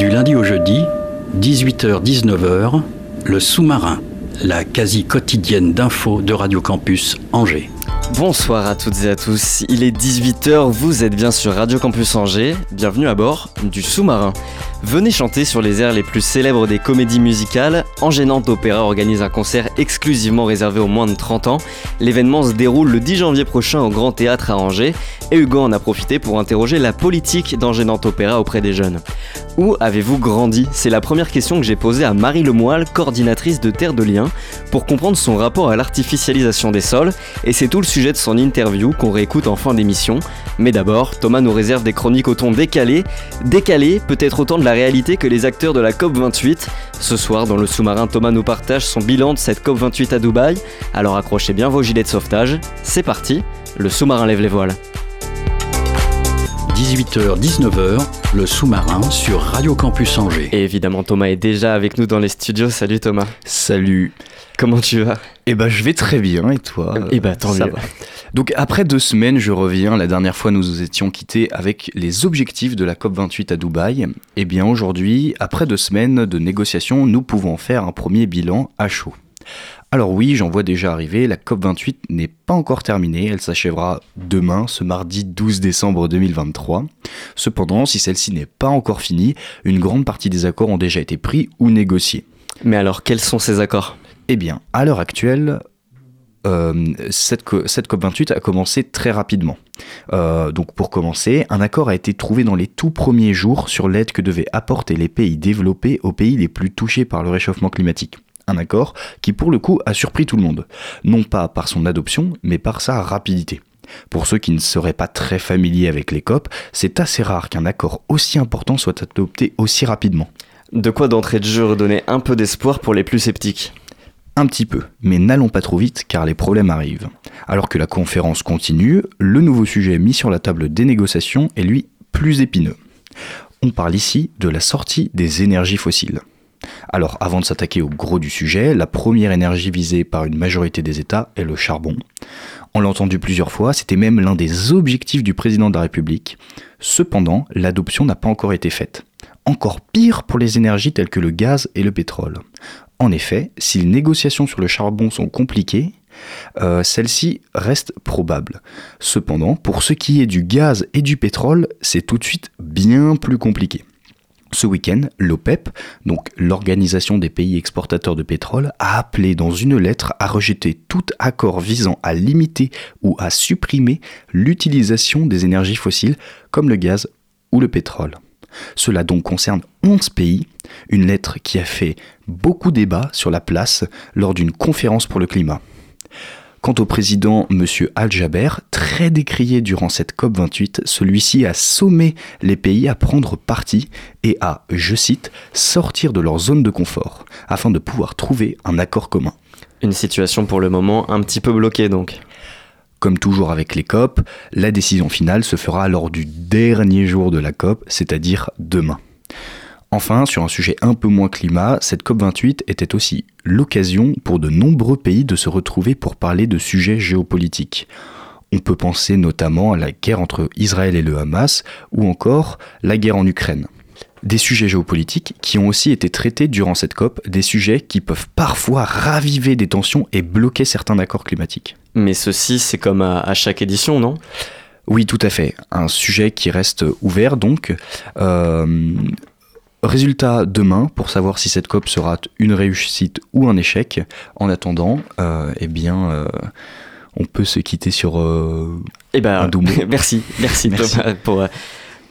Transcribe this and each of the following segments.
Du lundi au jeudi, 18h-19h, le sous-marin, la quasi quotidienne d'infos de Radio Campus Angers. Bonsoir à toutes et à tous, il est 18h, vous êtes bien sur Radio Campus Angers, bienvenue à bord du sous-marin. Venez chanter sur les airs les plus célèbres des comédies musicales, Engénante Opéra organise un concert exclusivement réservé aux moins de 30 ans. L'événement se déroule le 10 janvier prochain au Grand Théâtre à Angers et Hugo en a profité pour interroger la politique d'Engénante Opéra auprès des jeunes. Où avez-vous grandi? C'est la première question que j'ai posée à Marie Lemoyle, coordinatrice de Terre de Liens, pour comprendre son rapport à l'artificialisation des sols, et c'est tout le sujet de son interview qu'on réécoute en fin d'émission. Mais d'abord, Thomas nous réserve des chroniques au ton décalé, décalé peut-être autant de la réalité que les acteurs de la COP28. Ce soir, dans le sous-marin, Thomas nous partage son bilan de cette COP28 à Dubaï, alors accrochez bien vos gilets de sauvetage, c'est parti, le sous-marin lève les voiles. 18h-19h, le sous-marin sur Radio Campus Angers. Et évidemment, Thomas est déjà avec nous dans les studios. Salut Thomas. Salut. Comment tu vas? Eh ben je vais très bien et toi? Eh ben, tant mieux. Donc après deux semaines, je reviens. La dernière fois, nous nous étions quittés avec les objectifs de la COP28 à Dubaï. Eh bien aujourd'hui, après deux semaines de négociations, nous pouvons faire un premier bilan à chaud. Alors oui, j'en vois déjà arriver, la COP28 n'est pas encore terminée, elle s'achèvera demain, ce mardi 12 décembre 2023. Cependant, si celle-ci n'est pas encore finie, une grande partie des accords ont déjà été pris ou négociés. Mais alors, quels sont ces accords? Eh bien, à l'heure actuelle, euh, cette, co- cette COP28 a commencé très rapidement. Euh, donc pour commencer, un accord a été trouvé dans les tout premiers jours sur l'aide que devaient apporter les pays développés aux pays les plus touchés par le réchauffement climatique. Un accord qui pour le coup a surpris tout le monde, non pas par son adoption, mais par sa rapidité. Pour ceux qui ne seraient pas très familiers avec les COP, c'est assez rare qu'un accord aussi important soit adopté aussi rapidement. De quoi d'entrée de jeu redonner un peu d'espoir pour les plus sceptiques? Un petit peu, mais n'allons pas trop vite car les problèmes arrivent. Alors que la conférence continue, le nouveau sujet mis sur la table des négociations est lui plus épineux. On parle ici de la sortie des énergies fossiles. Alors avant de s'attaquer au gros du sujet, la première énergie visée par une majorité des États est le charbon. On l'a entendu plusieurs fois, c'était même l'un des objectifs du président de la République. Cependant, l'adoption n'a pas encore été faite. Encore pire pour les énergies telles que le gaz et le pétrole. En effet, si les négociations sur le charbon sont compliquées, euh, celles-ci restent probables. Cependant, pour ce qui est du gaz et du pétrole, c'est tout de suite bien plus compliqué. Ce week-end, l'OPEP, donc l'Organisation des pays exportateurs de pétrole, a appelé dans une lettre à rejeter tout accord visant à limiter ou à supprimer l'utilisation des énergies fossiles comme le gaz ou le pétrole. Cela donc concerne 11 pays, une lettre qui a fait beaucoup débat sur la place lors d'une conférence pour le climat. Quant au président M. Al-Jaber, très décrié durant cette COP28, celui-ci a sommé les pays à prendre parti et à, je cite, sortir de leur zone de confort, afin de pouvoir trouver un accord commun. Une situation pour le moment un petit peu bloquée donc. Comme toujours avec les COP, la décision finale se fera lors du dernier jour de la COP, c'est-à-dire demain. Enfin, sur un sujet un peu moins climat, cette COP28 était aussi l'occasion pour de nombreux pays de se retrouver pour parler de sujets géopolitiques. On peut penser notamment à la guerre entre Israël et le Hamas ou encore la guerre en Ukraine. Des sujets géopolitiques qui ont aussi été traités durant cette COP, des sujets qui peuvent parfois raviver des tensions et bloquer certains accords climatiques. Mais ceci, c'est comme à, à chaque édition, non? Oui, tout à fait. Un sujet qui reste ouvert donc. Euh, résultat demain pour savoir si cette COP sera une réussite ou un échec. En attendant, euh, eh bien, euh, on peut se quitter sur euh, Eh ben, Un doux mot. merci, merci, Merci. Thomas pour, euh,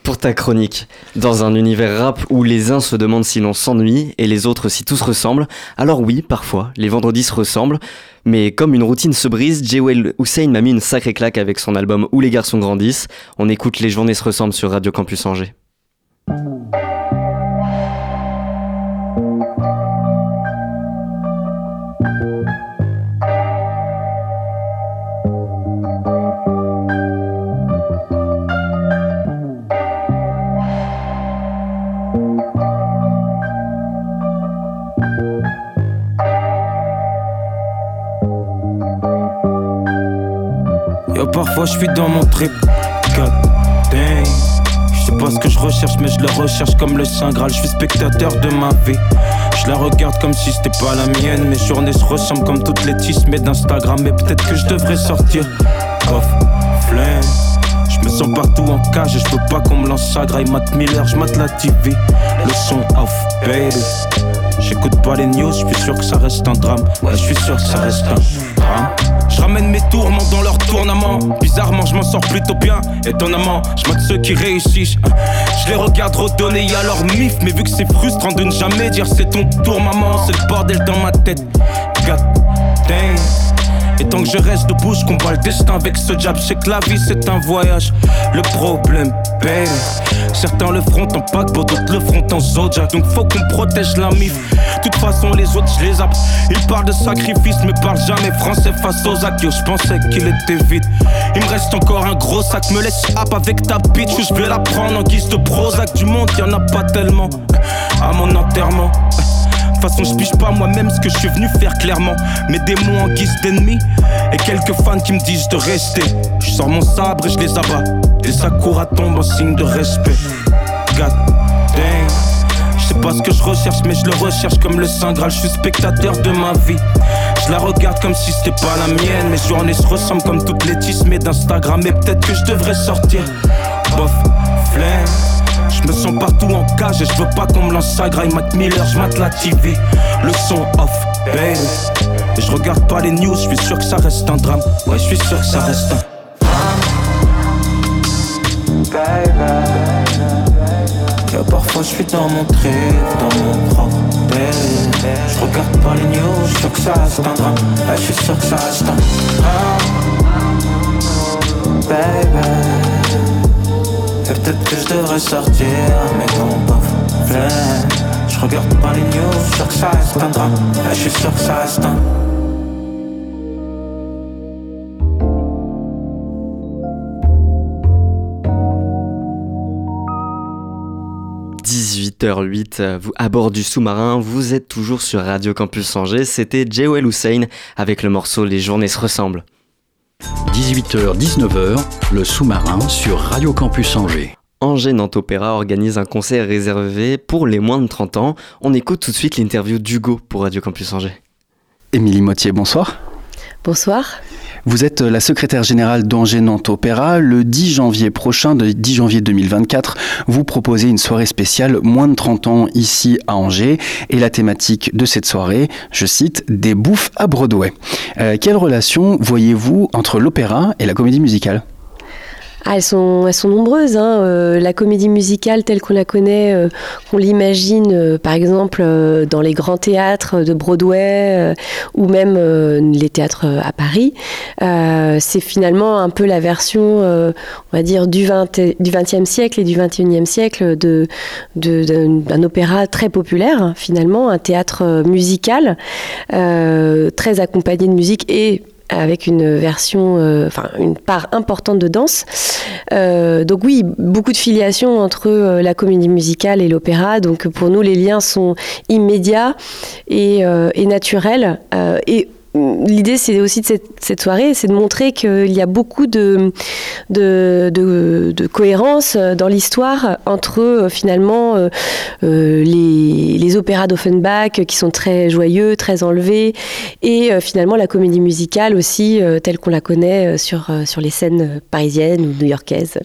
pour ta chronique. Dans un univers rap où les uns se demandent si l'on s'ennuie et les autres si tout se ressemble, alors oui, parfois, les vendredis se ressemblent, mais comme une routine se brise, Jewel Hussein m'a mis une sacrée claque avec son album Où les garçons grandissent. On écoute Les journées se ressemblent sur Radio Campus Angers. Je suis dans mon trip. God damn. Je sais pas ce que je recherche, mais je le recherche comme le Saint Graal. Je suis spectateur de ma vie. Je la regarde comme si c'était pas la mienne. Mes journées se ressemblent comme toutes les tismes d'Instagram. Mais peut-être que je devrais sortir. Off, flemme. Je me sens partout en cage et je veux pas qu'on me lance ça graille Matt Miller, je mate la TV Le son off, baby J'écoute pas les news, je suis sûr que ça reste un drame Ouais, je suis sûr que ça reste un ramène mes tourments dans leur tournament. Bizarrement, je m'en sors plutôt bien. Étonnamment, je mate ceux qui réussissent. Je les regarde redonner à leur mif. Mais vu que c'est frustrant de ne jamais dire c'est ton tour, maman, c'est le bordel dans ma tête. Et tant que je reste debout, je combat le destin avec ce. Je sais que la vie c'est un voyage. Le problème, baby. Certains le feront en paquebot, d'autres le feront en Zodiac. Donc faut qu'on protège la mif. Toute façon, les autres, je les zappe. Ils parlent de sacrifice, mais parlent jamais français face aux acquios. Je pensais qu'il était vide. Il me reste encore un gros sac. Me laisse hop avec ta bitch, ou je vais la prendre en guise de Prozac. Du monde, y en a pas tellement. À mon enterrement. De toute façon, je piche pas moi-même ce que je suis venu faire clairement. Mes démons en guise d'ennemis et quelques fans qui me disent de rester. Je sors mon sabre et je les abats. Et Sakura tombe en signe de respect. God damn. Je sais pas ce que je recherche, mais je le recherche comme le Saint Graal. Je suis spectateur de ma vie. Je la regarde comme si c'était pas la mienne. Mes journées se ressemblent comme toutes les tismes d'Instagram. Et peut-être que je devrais sortir. Bof, flemme. Je me sens partout en cage et je veux pas qu'on me lance ça graille Mac Miller, je la TV Le son off, baby Et je regarde pas les news, je suis sûr que ça reste un drame. Ouais, je suis sûr que ça reste un drame parfois je suis dans mon trip, dans mon propre baby Je regarde pas les news, je sûr que ça reste un drame. Ouais, je suis sûr que ça reste un drame. Baby peut-être que je devrais sortir, mais ton pas Je regarde pas les news, je suis sûr que ça reste un drame. je suis sûr que ça reste un 18h08, vous, à bord du sous-marin, vous êtes toujours sur Radio Campus Angers, c'était Jewel Hussein avec le morceau Les journées se ressemblent. 18h-19h, le sous-marin sur Radio Campus Angers. Angers Nantes Opéra organise un concert réservé pour les moins de 30 ans. On écoute tout de suite l'interview d'Hugo pour Radio Campus Angers. Émilie Moitié, bonsoir. Bonsoir. Vous êtes la secrétaire générale d'Angers Nantes Opéra. Le 10 janvier prochain, le 10 janvier 2024, vous proposez une soirée spéciale moins de 30 ans ici à Angers. Et la thématique de cette soirée, je cite, des bouffes à Broadway. Euh, quelle relation voyez-vous entre l'opéra et la comédie musicale? Ah, elles, sont, nombreuses. Hein. Euh, la comédie musicale telle qu'on la connaît, euh, qu'on l'imagine euh, par exemple dans les grands théâtres de Broadway ou même les théâtres à Paris, c'est finalement un peu la version, on va dire, du, 20, du 20e siècle et du 21e siècle de, d'un opéra très populaire, hein, finalement, un théâtre musical, très accompagné de musique et avec une version, euh, enfin une part importante de danse. Euh, donc oui, beaucoup de filiation entre euh, la comédie musicale et l'opéra. Donc pour nous, les liens sont immédiats et, naturels. L'idée, c'est aussi de cette, soirée, c'est de montrer qu'il y a beaucoup de, cohérence dans l'histoire entre euh, finalement euh, euh, les, opéras d'Offenbach qui sont très joyeux, très enlevés, et finalement la comédie musicale aussi telle qu'on la connaît sur les scènes parisiennes ou new-yorkaises.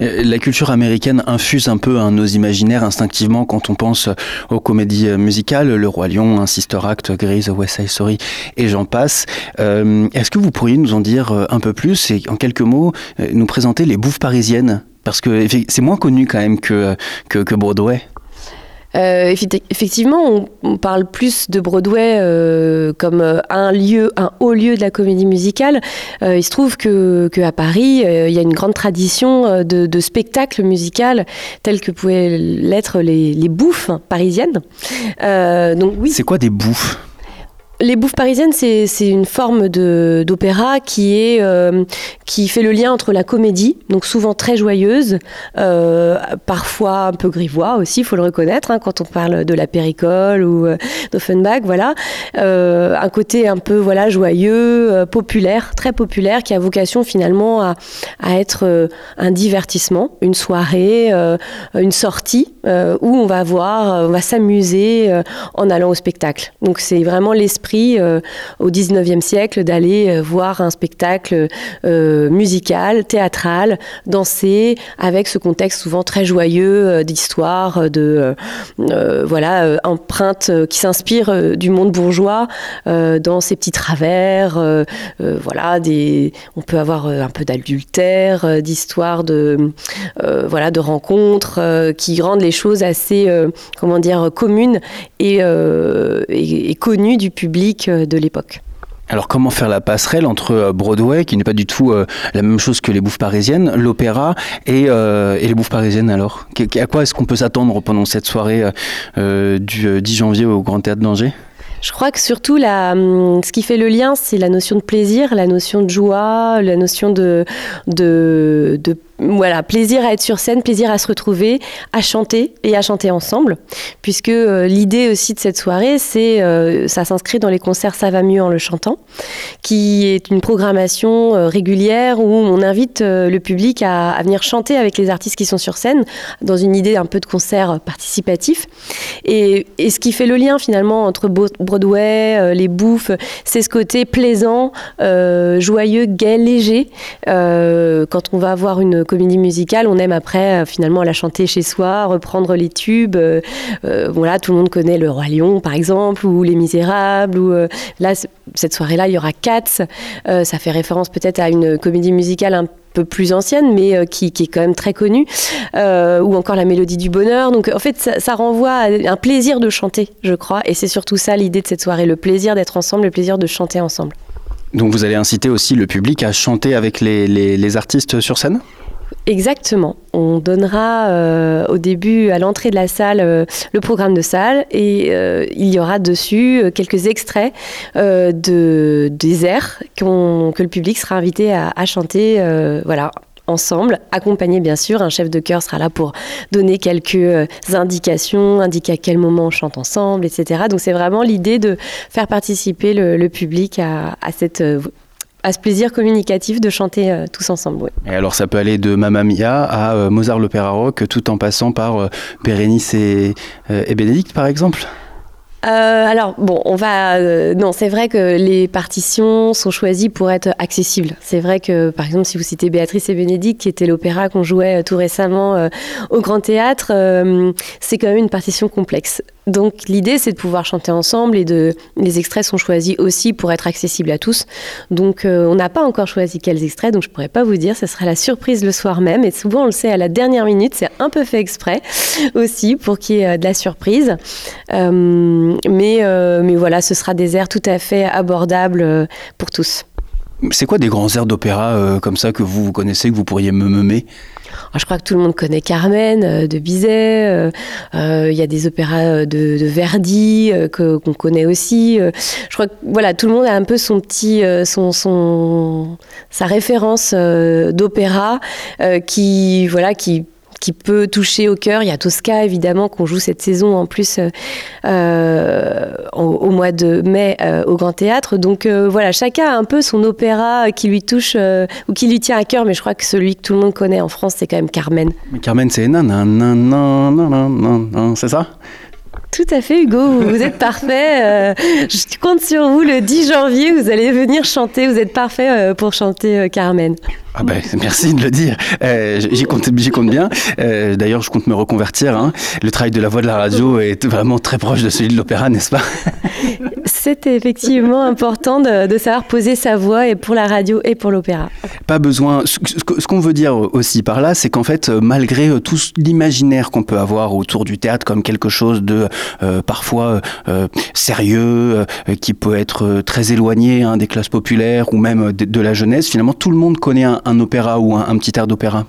Euh, la culture américaine infuse un peu nos imaginaires instinctivement quand on pense aux comédies musicales, Le Roi Lion, un Sister Act, Grease, West Side Story et j'en passe. Euh, est-ce que vous pourriez nous en dire euh, un peu plus et en quelques mots nous présenter les bouffes parisiennes? Parce que c'est moins connu quand même que, que Broadway. Euh, effectivement, on, parle plus de Broadway euh, comme euh, un lieu, un haut lieu de la comédie musicale. il se trouve que, à Paris, il y a une grande tradition de, de spectacles musicaux tels que pouvaient l'être les, les, bouffes parisiennes. donc oui. C'est quoi des bouffes? Les bouffes parisiennes, c'est une forme d'opéra qui, euh, qui fait le lien entre la comédie, donc souvent très joyeuse, euh, parfois un peu grivois aussi, il faut le reconnaître, hein, quand on parle de la péricole ou euh, d'Offenbach, voilà. un côté un peu voilà, joyeux, populaire, très populaire, qui a vocation finalement à, à être un divertissement, une soirée, une sortie, où on va voir, on va s'amuser en allant au spectacle. Donc c'est vraiment l'esprit euh, au 19e siècle d'aller euh, voir un spectacle euh, musical, théâtral, danser, avec ce contexte souvent très joyeux d'histoire, de voilà, empreinte qui s'inspire du monde bourgeois dans ses petits travers. voilà, des, on peut avoir un peu d'adultère, d'histoire de voilà, de rencontres qui rendent les choses assez comment dire communes et, et connues du public euh, de l'époque. Alors comment faire la passerelle entre euh, Broadway, qui n'est pas du tout euh, la même chose que les bouffes parisiennes, l'opéra et, les bouffes parisiennes alors? À quoi est-ce qu'on peut s'attendre pendant cette soirée du 10 janvier au Grand Théâtre d'Angers? Je crois que surtout, la, hum, ce qui fait le lien, c'est la notion de plaisir, la notion de joie, la notion de, de, de voilà, plaisir à être sur scène, plaisir à se retrouver, à chanter et à chanter ensemble, puisque euh, l'idée aussi de cette soirée, c'est, euh, ça s'inscrit dans les concerts Ça va mieux en le chantant, qui est une programmation euh, régulière où on invite le public à, venir chanter avec les artistes qui sont sur scène, dans une idée un peu de concert participatif. Et, et ce qui fait le lien finalement entre Broadway, les bouffes, c'est ce côté plaisant, joyeux, gai, léger, quand on va avoir une comédie musicale, on aime après euh, finalement la chanter chez soi, reprendre les tubes. Euh, euh, voilà, tout le monde connaît Le Roi Lion par exemple, ou Les Misérables. Ou là, cette soirée-là, il y aura Cats. ça fait référence peut-être à une comédie musicale un peu plus ancienne, mais qui, est quand même très connue, ou encore la mélodie du bonheur. Donc en fait, ça, renvoie à un plaisir de chanter, je crois, et c'est surtout ça l'idée de cette soirée, le plaisir d'être ensemble, le plaisir de chanter ensemble. Donc vous allez inciter aussi le public à chanter avec les artistes sur scène? Exactement. On donnera euh, au début, à l'entrée de la salle, euh, le programme de salle et euh, il y aura dessus quelques extraits de, des airs que le public sera invité à, chanter voilà, ensemble, accompagné bien sûr. Un chef de chœur sera là pour donner quelques indications, indiquer à quel moment on chante ensemble, etc. Donc c'est vraiment l'idée de faire participer le, public à cette à ce plaisir communicatif de chanter euh, tous ensemble. Et alors ça peut aller de Mamma Mia à euh, Mozart l'opéra rock, tout en passant par euh, Bérénice et, et Bénédicte par exemple? Alors bon, on va non, c'est vrai que les partitions sont choisies pour être accessibles. C'est vrai que par exemple, si vous citez Béatrice et Bénédicte, qui était l'opéra qu'on jouait tout récemment au Grand Théâtre, c'est quand même une partition complexe. Donc l'idée c'est de pouvoir chanter ensemble et de les extraits sont choisis aussi pour être accessibles à tous. Donc euh, on n'a pas encore choisi quels extraits donc je pourrais pas vous dire, ce sera la surprise le soir même et souvent on le sait à la dernière minute, c'est un peu fait exprès aussi pour qu'il y ait euh, de la surprise. Euh, mais, mais voilà, ce sera des airs tout à fait abordables pour tous. C'est quoi des grands airs d'opéra comme ça que vous, vous connaissez, que vous pourriez me meumer ah, je crois que tout le monde connaît Carmen euh, de Bizet. Euh, euh, il y a des opéras de, Verdi que, qu'on connaît aussi. je crois que voilà, tout le monde a un peu son petit, son, son, sa référence d'opéra qui, voilà, qui qui peut toucher au cœur. Il y a Tosca, évidemment, qu'on joue cette saison en plus euh, euh, au, mois de mai euh, au Grand Théâtre. Donc voilà, chacun a un peu son opéra qui lui touche ou qui lui tient à cœur, mais je crois que celui que tout le monde connaît en France, c'est quand même Carmen. Carmen, c'est nan, c'est ça? Tout à fait, Hugo. Vous êtes parfait. je compte sur vous le 10 janvier. Vous allez venir chanter. Vous êtes parfait pour chanter Carmen. Ah ben, merci de le dire. Euh, j'y compte, bien. Euh, d'ailleurs, je compte me reconvertir. Hein. Le travail de la voix de la radio est vraiment très proche de celui de l'opéra, n'est-ce pas? C'est effectivement important de, savoir poser sa voix et pour la radio et pour l'opéra. Pas besoin. Ce, qu'on veut dire aussi par là, c'est qu'en fait, malgré tout l'imaginaire qu'on peut avoir autour du théâtre comme quelque chose de euh, parfois sérieux, qui peut être très éloigné hein, des classes populaires ou même de, la jeunesse, finalement, tout le monde connaît un, un opéra ou un, petit air d'opéra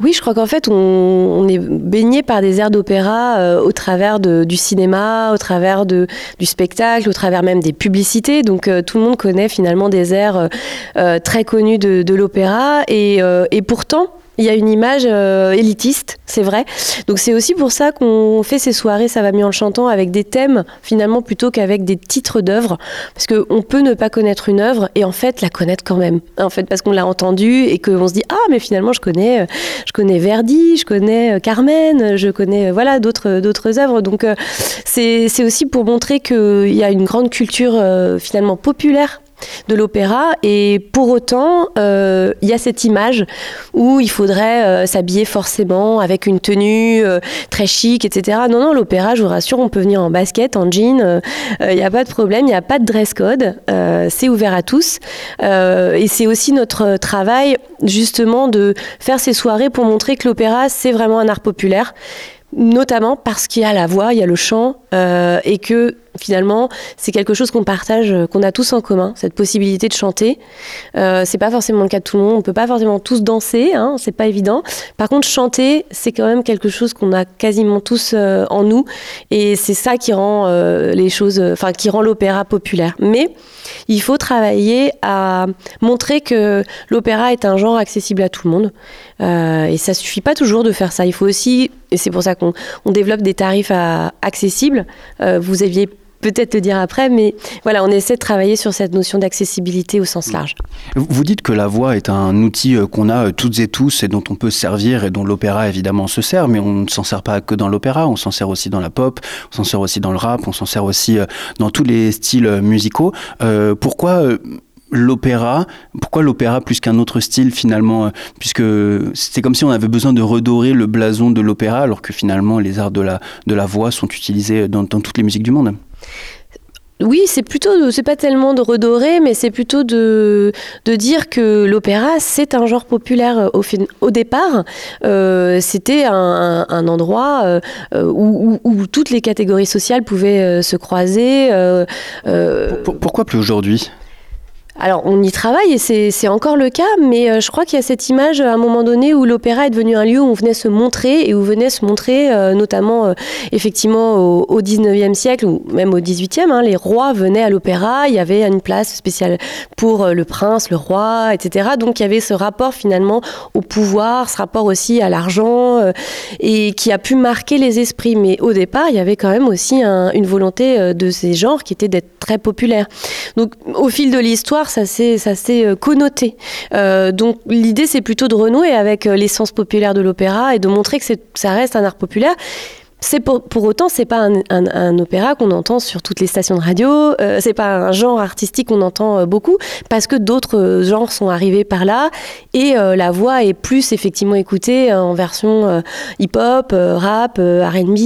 Oui, je crois qu'en fait, on, est baigné par des airs d'opéra euh, au travers du cinéma, au travers du spectacle, au travers même des publicités. Donc, euh, tout le monde connaît finalement des airs euh, très connus de, l'opéra. Et pourtant, il y a une image euh, élitiste, c'est vrai. Donc c'est aussi pour ça qu'on fait ces soirées Ça va mieux en le chantant avec des thèmes finalement plutôt qu'avec des titres d'œuvres. Parce qu'on peut ne pas connaître une œuvre et en fait la connaître quand même. En fait parce qu'on l'a entendue et qu'on se dit ah mais finalement je connais, euh, je connais Verdi, je connais euh, Carmen, je connais voilà d'autres d'autres œuvres. Donc c'est aussi pour montrer qu'il y a une grande culture finalement populaire de l'opéra. Et pour autant euh, il y a cette image où il faudrait euh, s'habiller forcément avec une tenue euh, très chic etc non non l'opéra je vous rassure on peut venir en basket en jean il n'y a pas de problème il n'y a pas de dress code c'est ouvert à tous. Et c'est aussi notre travail justement de faire ces soirées pour montrer que l'opéra c'est vraiment un art populaire notamment parce qu'il y a la voix, il y a le chant, euh, et que finalement, c'est quelque chose qu'on partage, qu'on a tous en commun, cette possibilité de chanter. Euh, c'est pas forcément le cas de tout le monde, on peut pas forcément tous danser, hein, c'est pas évident. Par contre, chanter, c'est quand même quelque chose qu'on a quasiment tous euh, en nous, et c'est ça qui rend euh, les choses, enfin, qui rend l'opéra populaire. Mais il faut travailler à montrer que l'opéra est un genre accessible à tout le monde. Euh, et ça suffit pas toujours de faire ça. Il faut aussi, et c'est pour ça qu'on développe des tarifs accessibles. Euh, vous aviez peut-être te dire après, mais voilà, on essaie de travailler sur cette notion d'accessibilité au sens large. Vous dites que la voix est un outil euh, qu'on a toutes et tous et dont on peut servir et dont l'opéra évidemment se sert, mais on ne s'en sert pas que dans l'opéra, on s'en sert aussi dans la pop, on s'en sert aussi dans le rap, on s'en sert aussi dans tous les styles musicaux. Euh, pourquoi l'opéra, pourquoi l'opéra plus qu'un autre style finalement euh, Puisque c'est comme si on avait besoin de redorer le blason de l'opéra, alors que finalement les arts de la, de la voix sont utilisés dans, dans toutes les musiques du monde. Oui, c'est plutôt, c'est pas tellement de redorer, mais c'est plutôt de, de dire que l'opéra, c'est un genre populaire euh, au, au départ. Euh, c'était un, un, endroit euh, où, où, où, toutes les catégories sociales pouvaient se croiser. Euh, pourquoi plus aujourd'hui? Alors, on y travaille et c'est encore le cas, mais euh, je crois qu'il y a cette image à un moment donné où l'opéra est devenu un lieu où on venait se montrer et où venait se montrer, euh, notamment euh, effectivement au, au 19e siècle ou même au 18e. Hein, les rois venaient à l'opéra, il y avait une place spéciale pour le prince, le roi, etc. Donc, il y avait ce rapport finalement au pouvoir, ce rapport aussi à l'argent et qui a pu marquer les esprits. Mais au départ, il y avait quand même aussi un, une volonté de ces genres qui était d'être très populaire. Donc, au fil de l'histoire, ça s'est euh, connoté. Euh, donc l'idée, c'est plutôt de renouer avec euh, l'essence populaire de l'opéra et de montrer que ça reste un art populaire c'est pour, pour, autant, c'est pas un, opéra qu'on entend sur toutes les stations de radio. Euh, c'est pas un genre artistique qu'on entend euh, beaucoup parce que d'autres euh, genres sont arrivés par là et euh, la voix est plus effectivement écoutée en version hip-hop, rap, R&B,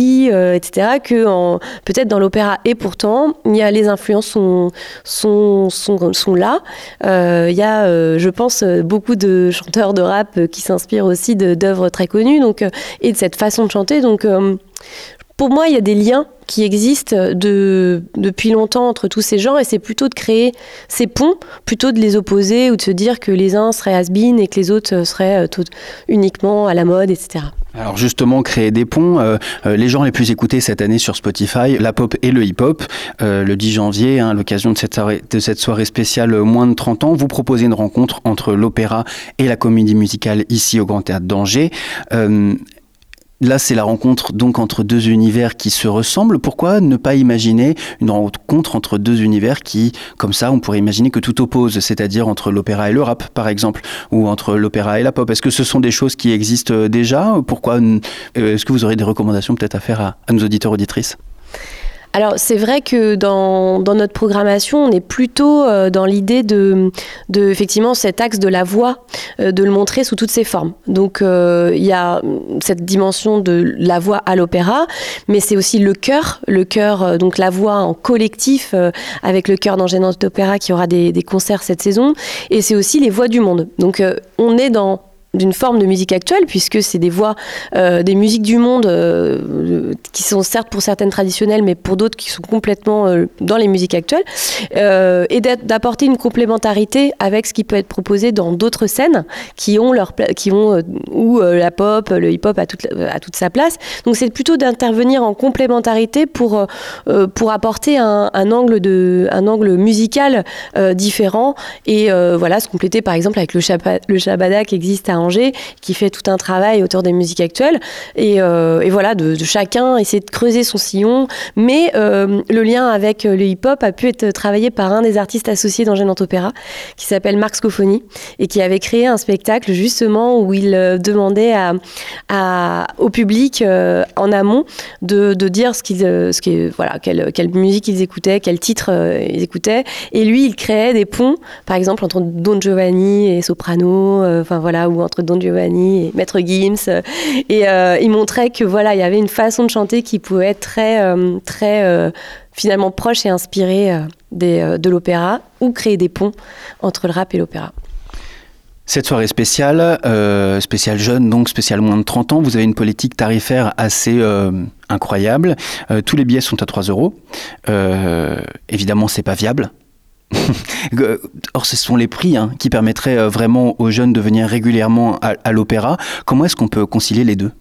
etc. que en, peut-être dans l'opéra. Et pourtant, il y a les influences sont sont sont, sont là. Il y a, je pense, beaucoup de chanteurs de rap qui s'inspirent aussi d'œuvres très connues, donc et de cette façon de chanter. Donc pour moi, il y a des liens qui existent de, depuis longtemps entre tous ces genres et c'est plutôt de créer ces ponts, plutôt de les opposer ou de se dire que les uns seraient has et que les autres seraient euh, uniquement à la mode, etc. Alors justement, créer des ponts, euh, euh, les gens les plus écoutés cette année sur Spotify, la pop et le hip-hop, le 10 janvier, hein, l'occasion de cette, soirée, de cette soirée spéciale moins de 30 ans, vous proposez une rencontre entre l'opéra et la comédie musicale ici au Grand Théâtre d'Angers. Euh, Là, c'est la rencontre donc entre deux univers qui se ressemblent. Pourquoi ne pas imaginer une rencontre entre deux univers qui, comme ça, on pourrait imaginer que tout oppose, c'est-à-dire entre l'opéra et le rap, par exemple, ou entre l'opéra et la pop? Est-ce que ce sont des choses qui existent déjà? Pourquoi Est-ce que vous aurez des recommandations peut-être à faire à nos auditeurs auditrices? Alors c'est vrai que dans, dans, notre programmation, on est plutôt euh, dans l'idée de, de effectivement cet axe de la voix, euh, de le montrer sous toutes ses formes. Donc euh, il y a cette dimension de la voix à l'opéra, mais c'est aussi le chœur, le chœur euh, donc la voix en collectif avec le chœur d'Angénance d'opéra qui aura des, des, concerts cette saison, et c'est aussi les voix du monde. Donc euh, on est dans d'une forme de musique actuelle, puisque c'est des voix, euh, des musiques du monde euh, qui sont certes pour certaines traditionnelles, mais pour d'autres qui sont complètement euh, dans les musiques actuelles, euh, et d'apporter une complémentarité avec ce qui peut être proposé dans d'autres scènes qui ont leur, qui ont euh, où euh, la pop, le hip-hop a toute, a toute sa place. Donc c'est plutôt d'intervenir en complémentarité pour euh, euh, pour apporter un, un angle de, un angle musical euh, différent et euh, voilà se compléter par exemple avec le, chapa- le Shabada qui existe à Qui fait tout un travail autour des musiques actuelles. Et, euh, et voilà, de, chacun essayer de creuser son sillon. Mais euh, le lien avec le hip-hop a pu être travaillé par un des artistes associés d'Angers Nantes Opéra, qui s'appelle Marc Scofoni, et qui avait créé un spectacle justement où il euh, demandait à, au public euh, en amont de, de dire ce qu'ils, euh, ce qui, voilà, quelle, quelle musique ils écoutaient, quel titre euh, ils écoutaient. Et lui, il créait des ponts, par exemple entre Don Giovanni et Soprano, euh, enfin voilà, ou entre Don Giovanni et Maître Gims. et euh, il montrait que voilà, il y avait une façon de chanter qui pouvait être très, euh, très euh, finalement proche et inspirée euh, de l'opéra, ou créer des ponts entre le rap et l'opéra. Cette soirée spéciale, spéciale jeune, donc spéciale moins de 30 ans, vous avez une politique tarifaire assez incroyable. Tous les billets sont à 3 euros. Évidemment, c'est pas viable. Or, ce sont les prix hein, qui permettraient euh, vraiment aux jeunes de venir régulièrement à, l'opéra. Comment est-ce qu'on peut concilier les deux?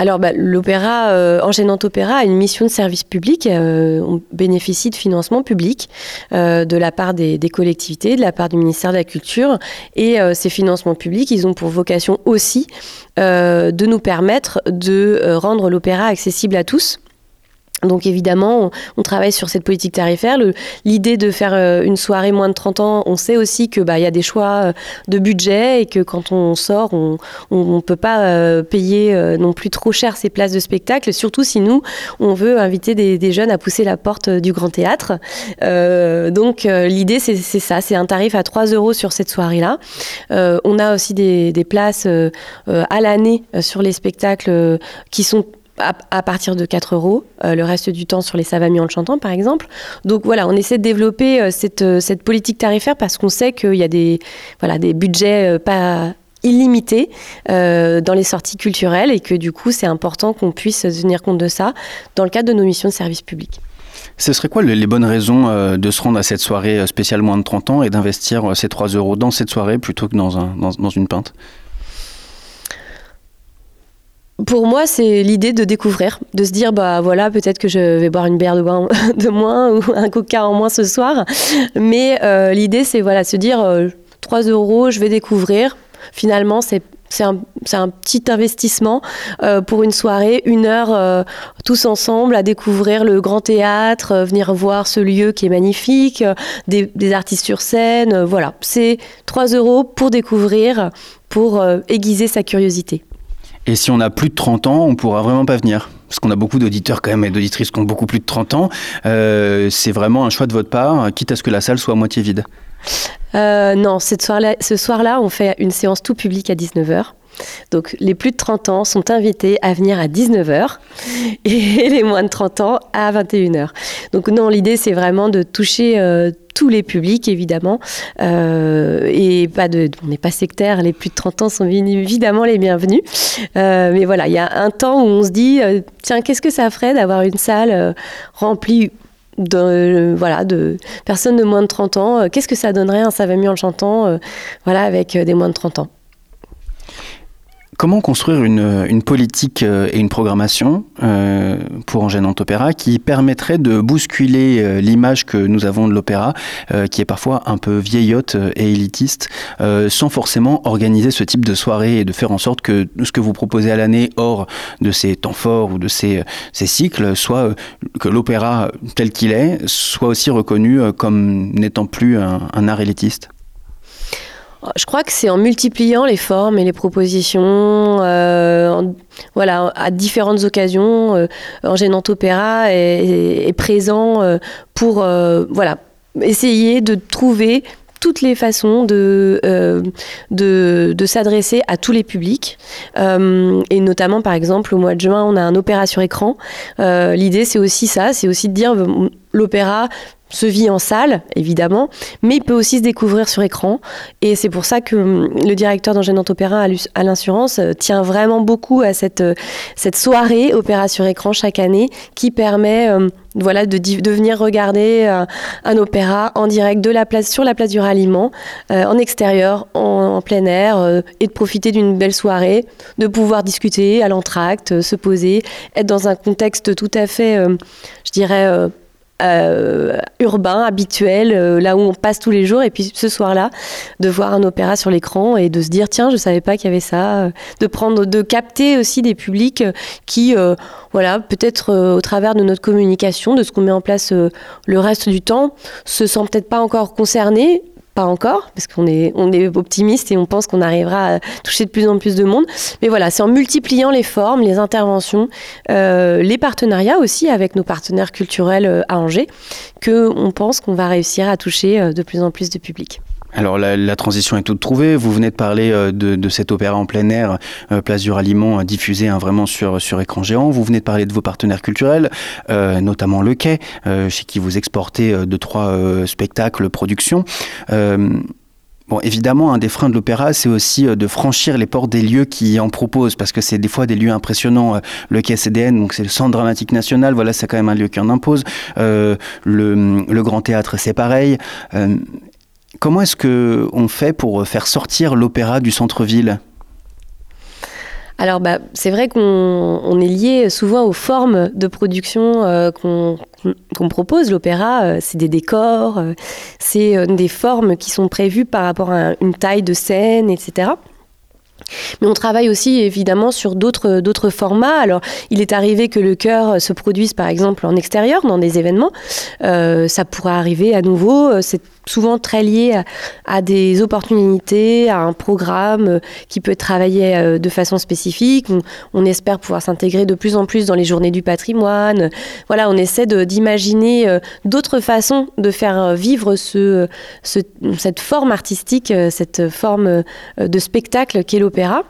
Alors, bah, l'opéra, euh, Enchaînante Opéra a une mission de service public. Euh, on bénéficie de financement public euh, de la part des, collectivités, de la part du ministère de la Culture. Et euh, ces financements publics, ils ont pour vocation aussi de nous permettre de rendre l'opéra accessible à tous. Donc évidemment, on, on travaille sur cette politique tarifaire. L'idée de faire euh, une soirée moins de 30 ans, on sait aussi que bah y a des choix euh, de budget et que quand on sort, on ne peut pas euh, payer non plus trop cher ces places de spectacle, surtout si nous, on veut inviter des, jeunes à pousser la porte du Grand Théâtre. Donc l'idée, c'est ça, c'est un tarif à 3 euros sur cette soirée-là. On a aussi des, places à l'année sur les spectacles qui sont à, partir de 4 euros, euh, le reste du temps sur les Savami en chantant par exemple. Donc voilà, on essaie de développer euh, cette, euh, cette politique tarifaire parce qu'on sait qu'il y a des, voilà, des budgets pas illimités dans les sorties culturelles et que du coup c'est important qu'on puisse tenir compte de ça dans le cadre de nos missions de service public. Ce serait quoi le- les bonnes raisons de se rendre à cette soirée spéciale moins de 30 ans et d'investir ces 3 euros dans cette soirée plutôt que dans, un, dans une pinte? Pour moi, c'est l'idée de découvrir, de se dire, bah voilà, peut-être que je vais boire une bière de, moins- ou un coca en moins ce soir. Mais euh, l'idée, c'est voilà, se dire, euh, 3 euros, je vais découvrir. Finalement, c'est c'est un, un petit investissement euh, pour une soirée, une heure euh, tous ensemble à découvrir le grand théâtre, euh, venir voir ce lieu qui est magnifique, euh, des, des artistes sur scène. euh, voilà, c'est 3 euros pour découvrir, pour euh, aiguiser sa curiosité. Et si on a plus de 30 ans, on pourra vraiment pas venir parce qu'on a beaucoup d'auditeurs quand même et d'auditrices qui ont beaucoup plus de 30 ans. Euh, c'est vraiment un choix de votre part, quitte à ce que la salle soit à moitié vide. Euh, non, cette ce soir-là, on fait une séance tout public à 19h. Donc les plus de 30 ans sont invités à venir à 19h et les moins de 30 ans à 21h. Donc non, l'idée c'est vraiment de toucher euh, tous les publics évidemment Euh, et pas de, on n'est pas sectaire, les plus de 30 ans sont évidemment les bienvenus. Euh, mais voilà, il y a un temps où on se dit euh, tiens qu'est-ce que ça ferait d'avoir une salle remplie de, voilà, de personnes de moins de 30 ans? Qu'est-ce que ça donnerait un Ça va mieux en chantant voilà, avec des moins de 30 ans? Comment construire une, une politique euh, et une programmation euh, pour Angers Nantes Opéra qui permettrait de bousculer euh, l'image que nous avons de l'opéra, euh, qui est parfois un peu vieillotte et élitiste, sans forcément organiser ce type de soirée et de faire en sorte que ce que vous proposez à l'année, hors de ces temps forts ou de ces, cycles, soit que l'opéra tel qu'il est, soit aussi reconnu comme n'étant plus un art élitiste? Je crois que c'est en multipliant les formes et les propositions, euh, voilà, à différentes occasions. Euh, Angers Nantes Opéra est, présent euh, pour euh, voilà, essayer de trouver toutes les façons de, de, s'adresser à tous les publics. Et notamment, par exemple, au mois de juin, on a un opéra sur écran. L'idée, c'est aussi ça, c'est aussi de dire l'opéra se vit en salle, évidemment, mais il peut aussi se découvrir sur écran. Et c'est pour ça que hum, le directeur d'Enchaînant Opéra à l'Insurance euh, tient vraiment beaucoup à cette, euh, cette soirée Opéra sur écran chaque année qui permet hum, voilà, de, venir regarder euh, un opéra en direct de la place, sur la place du ralliement, en extérieur, en, plein air, et de profiter d'une belle soirée, de pouvoir discuter à l'entracte, se poser, être dans un contexte tout à fait, je dirais, euh, urbain, habituel, euh, là où on passe tous les jours. Et puis ce soir-là, de voir un opéra sur l'écran et de se dire tiens, je savais pas qu'il y avait ça. Euh, de prendre, de capter aussi des publics qui, voilà, peut-être au travers de notre communication, de ce qu'on met en place le reste du temps, se sentent peut-être pas encore concernés, pas encore, parce qu'on est, on est optimiste et on pense qu'on arrivera à toucher de plus en plus de monde. Mais voilà, c'est en multipliant les formes, les interventions, euh, les partenariats aussi avec nos partenaires culturels euh, à Angers, que on pense qu'on va réussir à toucher euh, de plus en plus de public. Alors la, transition est toute trouvée. Vous venez de parler euh, de, cet opéra en plein air, euh, Place du Ralliement, euh, diffusé hein, vraiment sur, écran géant. Vous venez de parler de vos partenaires culturels, notamment Le Quai, chez qui vous exportez de trois spectacles, productions. Bon, évidemment, un des freins de l'opéra, c'est aussi de franchir les portes des lieux qui en proposent, parce que c'est des fois des lieux impressionnants. Le quai CDN, donc c'est le Centre dramatique national, voilà, c'est quand même un lieu qui en impose. le, Grand Théâtre, c'est pareil. Comment est-ce qu'on fait pour faire sortir l'opéra du centre-ville? Alors, bah, c'est vrai qu'on est lié souvent aux formes de production euh, qu'on propose. L'opéra, euh, c'est des décors, euh, c'est des formes qui sont prévues par rapport à une taille de scène, etc. Mais on travaille aussi évidemment sur d'autres formats. Alors, il est arrivé que le chœur se produise par exemple en extérieur dans des événements. Euh, ça pourrait arriver à nouveau. Souvent très lié à, des opportunités, à un programme euh, qui peut être travaillé euh, de façon spécifique. On, espère pouvoir s'intégrer de plus en plus dans les journées du patrimoine. Voilà, on essaie d'imaginer d'autres façons de faire vivre ce, ce, cette forme artistique, cette forme de spectacle qu'est l'opéra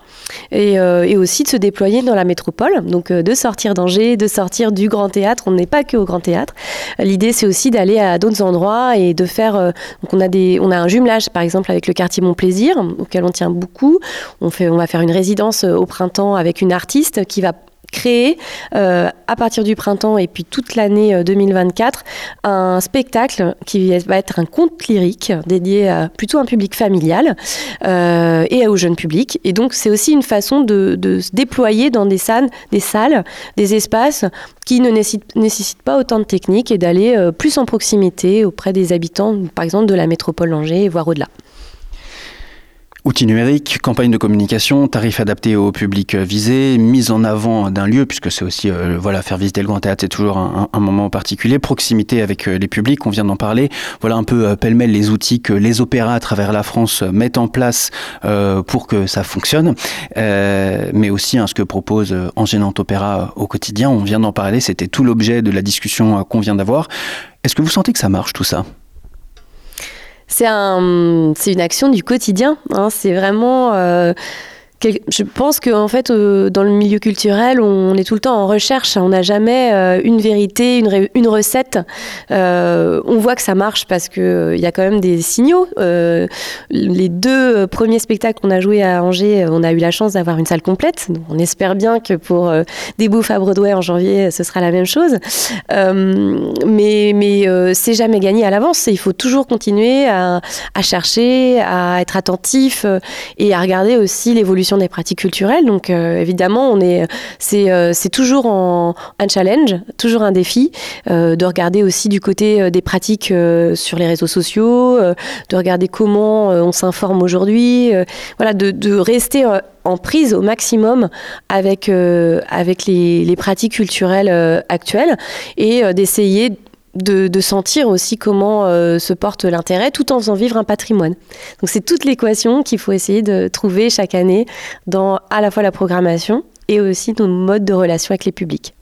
euh, et, aussi de se déployer dans la métropole, donc euh, de sortir d'Angers, de sortir du Grand Théâtre. On n'est pas que au Grand Théâtre. L'idée, c'est aussi d'aller à d'autres endroits et de faire. Euh, on a un jumelage, par exemple, avec le quartier Mon Plaisir, auquel on tient beaucoup. On va faire une résidence au printemps avec une artiste qui va créer euh, à partir du printemps et puis toute l'année 2024 euh, un spectacle qui va être un conte lyrique dédié à plutôt un public familial euh, et au jeune public. Et donc c'est aussi une façon de, se déployer dans des salles, des espaces qui ne nécessitent, pas autant de techniques et d'aller plus en proximité auprès des habitants, par exemple de la métropole Angers, voire au-delà. Outils numériques, campagne de communication, tarifs adaptés au public visé, mise en avant d'un lieu, puisque c'est aussi, euh, voilà, faire visiter le Grand Théâtre, c'est toujours un, moment particulier, proximité avec euh, les publics, on vient d'en parler. Voilà un peu euh, pêle-mêle les outils que les opéras à travers la France mettent en place pour que ça fonctionne, mais aussi hein, ce que propose Engénante Opéra au quotidien, on vient d'en parler, c'était tout l'objet de la discussion qu'on vient d'avoir. Est-ce que vous sentez que ça marche tout ça? C'est un, une action du quotidien. Hein. C'est vraiment euh, je pense qu'en en fait, euh, dans le milieu culturel, on est tout le temps en recherche. On n'a jamais euh, une vérité, une, recette. Euh, on voit que ça marche parce qu'il il y a quand même des signaux. les deux premiers spectacles qu'on a joués à Angers, on a eu la chance d'avoir une salle complète. on espère bien que pour Des Bouffes à Broadway en janvier, ce sera la même chose. mais c'est jamais gagné à l'avance. Il faut toujours continuer à chercher, à être attentif et à regarder aussi l'évolution des pratiques culturelles. Donc euh, évidemment, on est, c'est, euh, toujours un challenge, toujours un défi euh, de regarder aussi du côté des pratiques sur les réseaux sociaux, de regarder comment on s'informe aujourd'hui, voilà, de, rester en prise au maximum avec, avec les, pratiques culturelles actuelles et d'essayer de, sentir aussi comment euh, se porte l'intérêt tout en faisant vivre un patrimoine. Donc c'est toute l'équation qu'il faut essayer de trouver chaque année dans à la fois la programmation et aussi nos modes de relation avec les publics.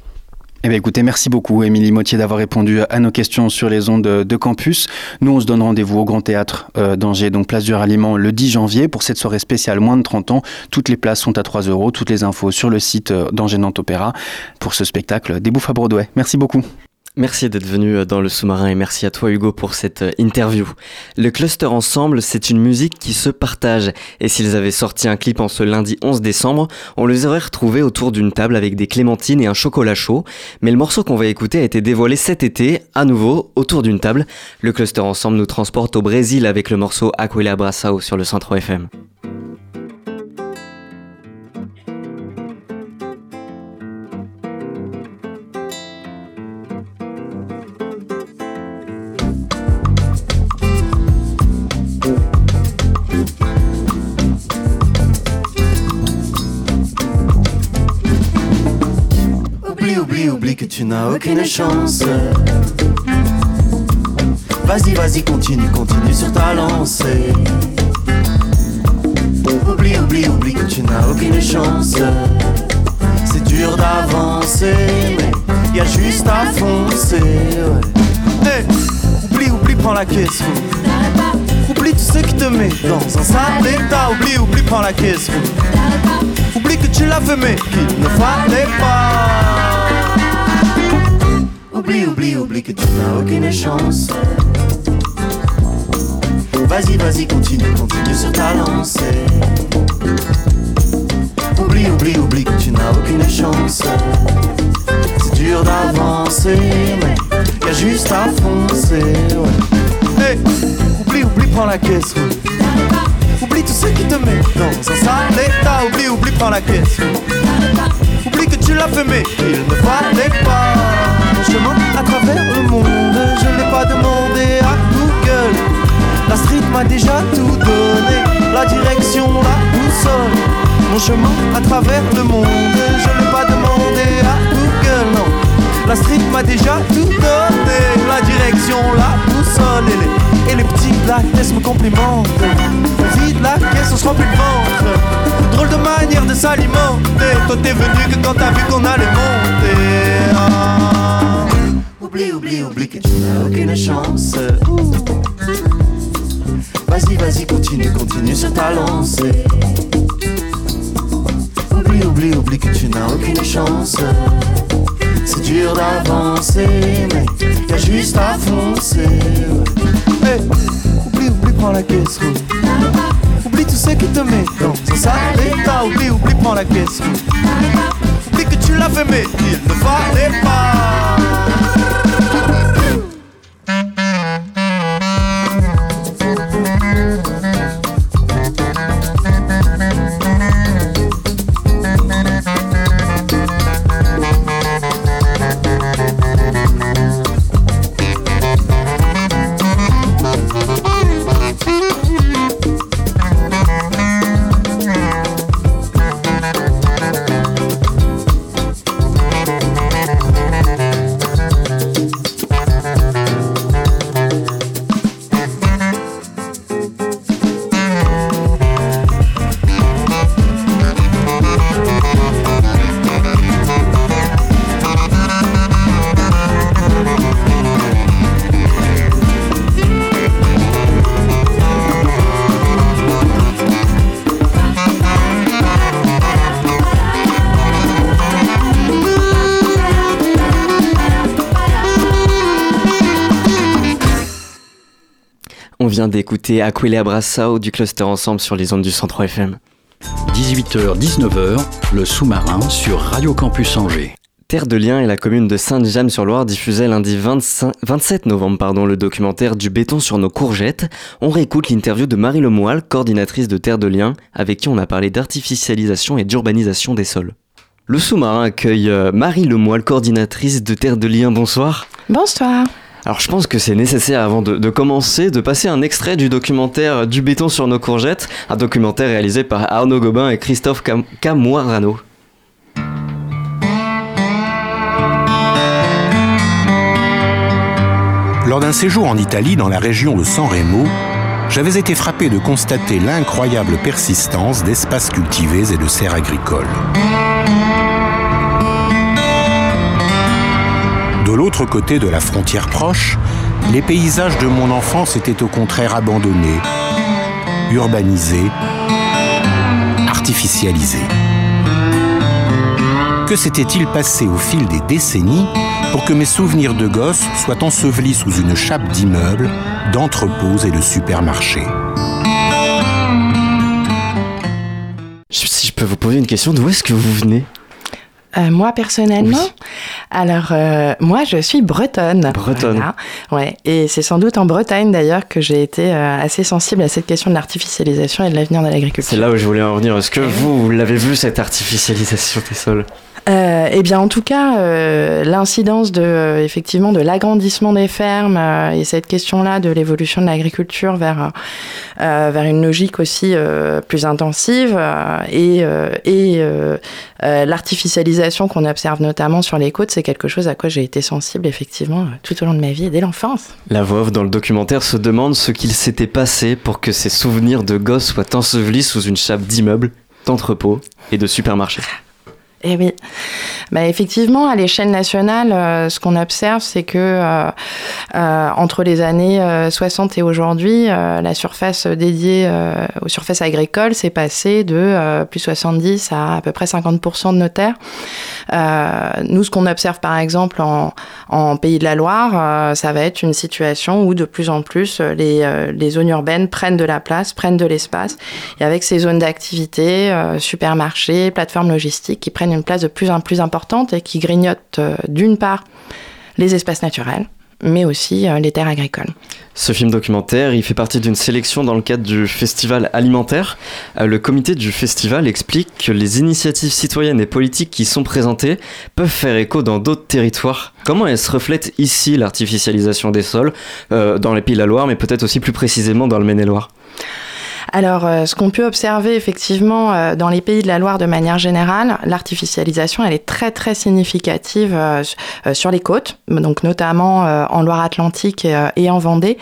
Eh bien, écoutez, merci beaucoup, Émilie Mottier, d'avoir répondu à nos questions sur les ondes de campus. Nous, on se donne rendez-vous au Grand Théâtre euh, d'Angers, donc place du Ralliement, le 10 janvier, pour cette soirée spéciale moins de 30 ans. Toutes les places sont à 3 euros. Toutes les infos sur le site euh, d'Angers Nantes Opéra pour ce spectacle des Bouffes à Broadway. Merci beaucoup. Merci d'être venu euh, dans le sous-marin et merci à toi Hugo pour cette euh, interview. Le cluster ensemble, c'est une musique qui se partage et s'ils avaient sorti un clip en ce lundi 11 décembre, on les aurait retrouvés autour d'une table avec des clémentines et un chocolat chaud. Mais le morceau qu'on va écouter a été dévoilé cet été, à nouveau, autour d'une table. Le cluster ensemble nous transporte au Brésil avec le morceau Aquila Braçao sur le Centre FM. Que tu n'as aucune chance. Vas-y, vas-y, continue, continue sur ta lancée. Oublie, oublie, oublie que tu n'as aucune chance. C'est dur d'avancer, mais y a juste à foncer. Ouais. oublie, oublie, prends la caisse. Oublie tout ce qui te met dans un sale état. Oublie, oublie, prends la caisse. Oublie que tu l'as fait, mais qu'il ne fallait pas. Oublie, oublie, oublie que tu n'as aucune chance. Vas-y, vas-y, continue, continue sur ta lancée. Oublie, oublie, oublie que tu n'as aucune chance. C'est dur d'avancer, mais y a juste à foncer. Ouais. oublie, oublie, prends la caisse. Oublie tout ce qui te met dans un sale état. Oublie, oublie, prends la caisse. Oublie que tu l'as fait, mais il ne fallait pas chemin à travers le monde. Je n'ai pas demandé à Google. La street m'a déjà tout donné. La direction, la boussole. Mon chemin à travers le monde. Je n'ai pas demandé à Google, non. La street m'a déjà tout donné. La direction, la boussole. Et les, et les petits la caisse me complimentent. Vide la caisse, on se remplit le ventre. Drôle de manière de s'alimenter. Toi t'es venu que quand t'as vu qu'on allait monter. Ah. Oublie, oublie, oublie que tu n'as aucune chance. Vas-y, vas-y, continue, continue sur ta lancée. Oublie, oublie, oublie que tu n'as aucune chance. C'est dur d'avancer, mais y'a juste à foncer. Hey, oublie, oublie, prends la caisse. Oublie tout ce qui te met dans un sale état. Oublie, oublie, prends la caisse. Oublie que tu l'as fait, mais il ne fallait pas. Vient d'écouter Aquila Brassao du cluster ensemble sur les ondes du Centre FM. 18h-19h, le sous-marin sur Radio Campus Angers. Terre de Liens et la commune de Sainte-Jamme-sur-Loire diffusaient lundi 27 novembre pardon, le documentaire Du béton sur nos courgettes. On réécoute l'interview de Marie Lemoyle, coordinatrice de Terre de Liens, avec qui on a parlé d'artificialisation et d'urbanisation des sols. Le sous-marin accueille euh, Marie Lemoyle, coordinatrice de Terre de Liens. Bonsoir. Bonsoir. Alors je pense que c'est nécessaire avant de, commencer de passer un extrait du documentaire Du béton sur nos courgettes, un documentaire réalisé par Arnaud Gobin et Christophe Cam Camoirano. Lors d'un séjour en Italie dans la région de San Remo, j'avais été frappé de constater l'incroyable persistance d'espaces cultivés et de serres agricoles. L'autre côté de la frontière proche, les paysages de mon enfance étaient au contraire abandonnés, urbanisés, artificialisés. Que s'était-il passé au fil des décennies pour que mes souvenirs de gosse soient ensevelis sous une chape d'immeubles, d'entrepôts et de supermarchés? Si je peux vous poser une question, d'où est-ce que vous venez? Euh, moi personnellement, alors euh, moi je suis bretonne. Bretonne. Voilà. Ouais. Et c'est sans doute en Bretagne d'ailleurs que j'ai été euh, assez sensible à cette question de l'artificialisation et de l'avenir de l'agriculture. C'est là où je voulais en revenir. Est-ce que vous, vous l'avez vu cette artificialisation des sols? Euh, eh bien, en tout cas, euh, l'incidence de euh, effectivement de l'agrandissement des fermes et cette question-là de l'évolution de l'agriculture vers vers une logique aussi plus intensive et et l'artificialisation qu'on observe notamment sur les côtes, c'est quelque chose à quoi j'ai été sensible effectivement euh, tout au long de ma vie dès l'enfance. La voix dans le documentaire se demande ce qu'il s'était passé pour que ses souvenirs de gosse soient ensevelis sous une chape d'immeubles, d'entrepôts et de supermarchés. Eh oui. Bah, effectivement, à l'échelle nationale, euh, ce qu'on observe, c'est que euh, euh, entre les années euh, 60 et aujourd'hui, la surface dédiée aux surfaces agricoles s'est passée de plus 70 à à peu près 50% de nos terres. Nous, ce qu'on observe par exemple en, en Pays de la Loire, ça va être une situation où de plus en plus les, les zones urbaines prennent de la place, prennent de l'espace, et avec ces zones d'activité, supermarchés, plateformes logistiques qui prennent place de plus en plus importante et qui grignotent euh, d'une part les espaces naturels, mais aussi euh, les terres agricoles. Ce film documentaire, il fait partie d'une sélection dans le cadre du festival alimentaire. Euh, Le comité du festival explique que les initiatives citoyennes et politiques qui sont présentées peuvent faire écho dans d'autres territoires. Comment elle se reflète ici l'artificialisation des sols, dans les Pays de la Loire, mais peut-être aussi plus précisément dans le Maine-et-Loire? Alors, euh, ce qu'on peut observer effectivement euh, dans les pays de la Loire de manière générale, l'artificialisation, elle est très très significative euh, sur les côtes, donc notamment en Loire-Atlantique et, en Vendée,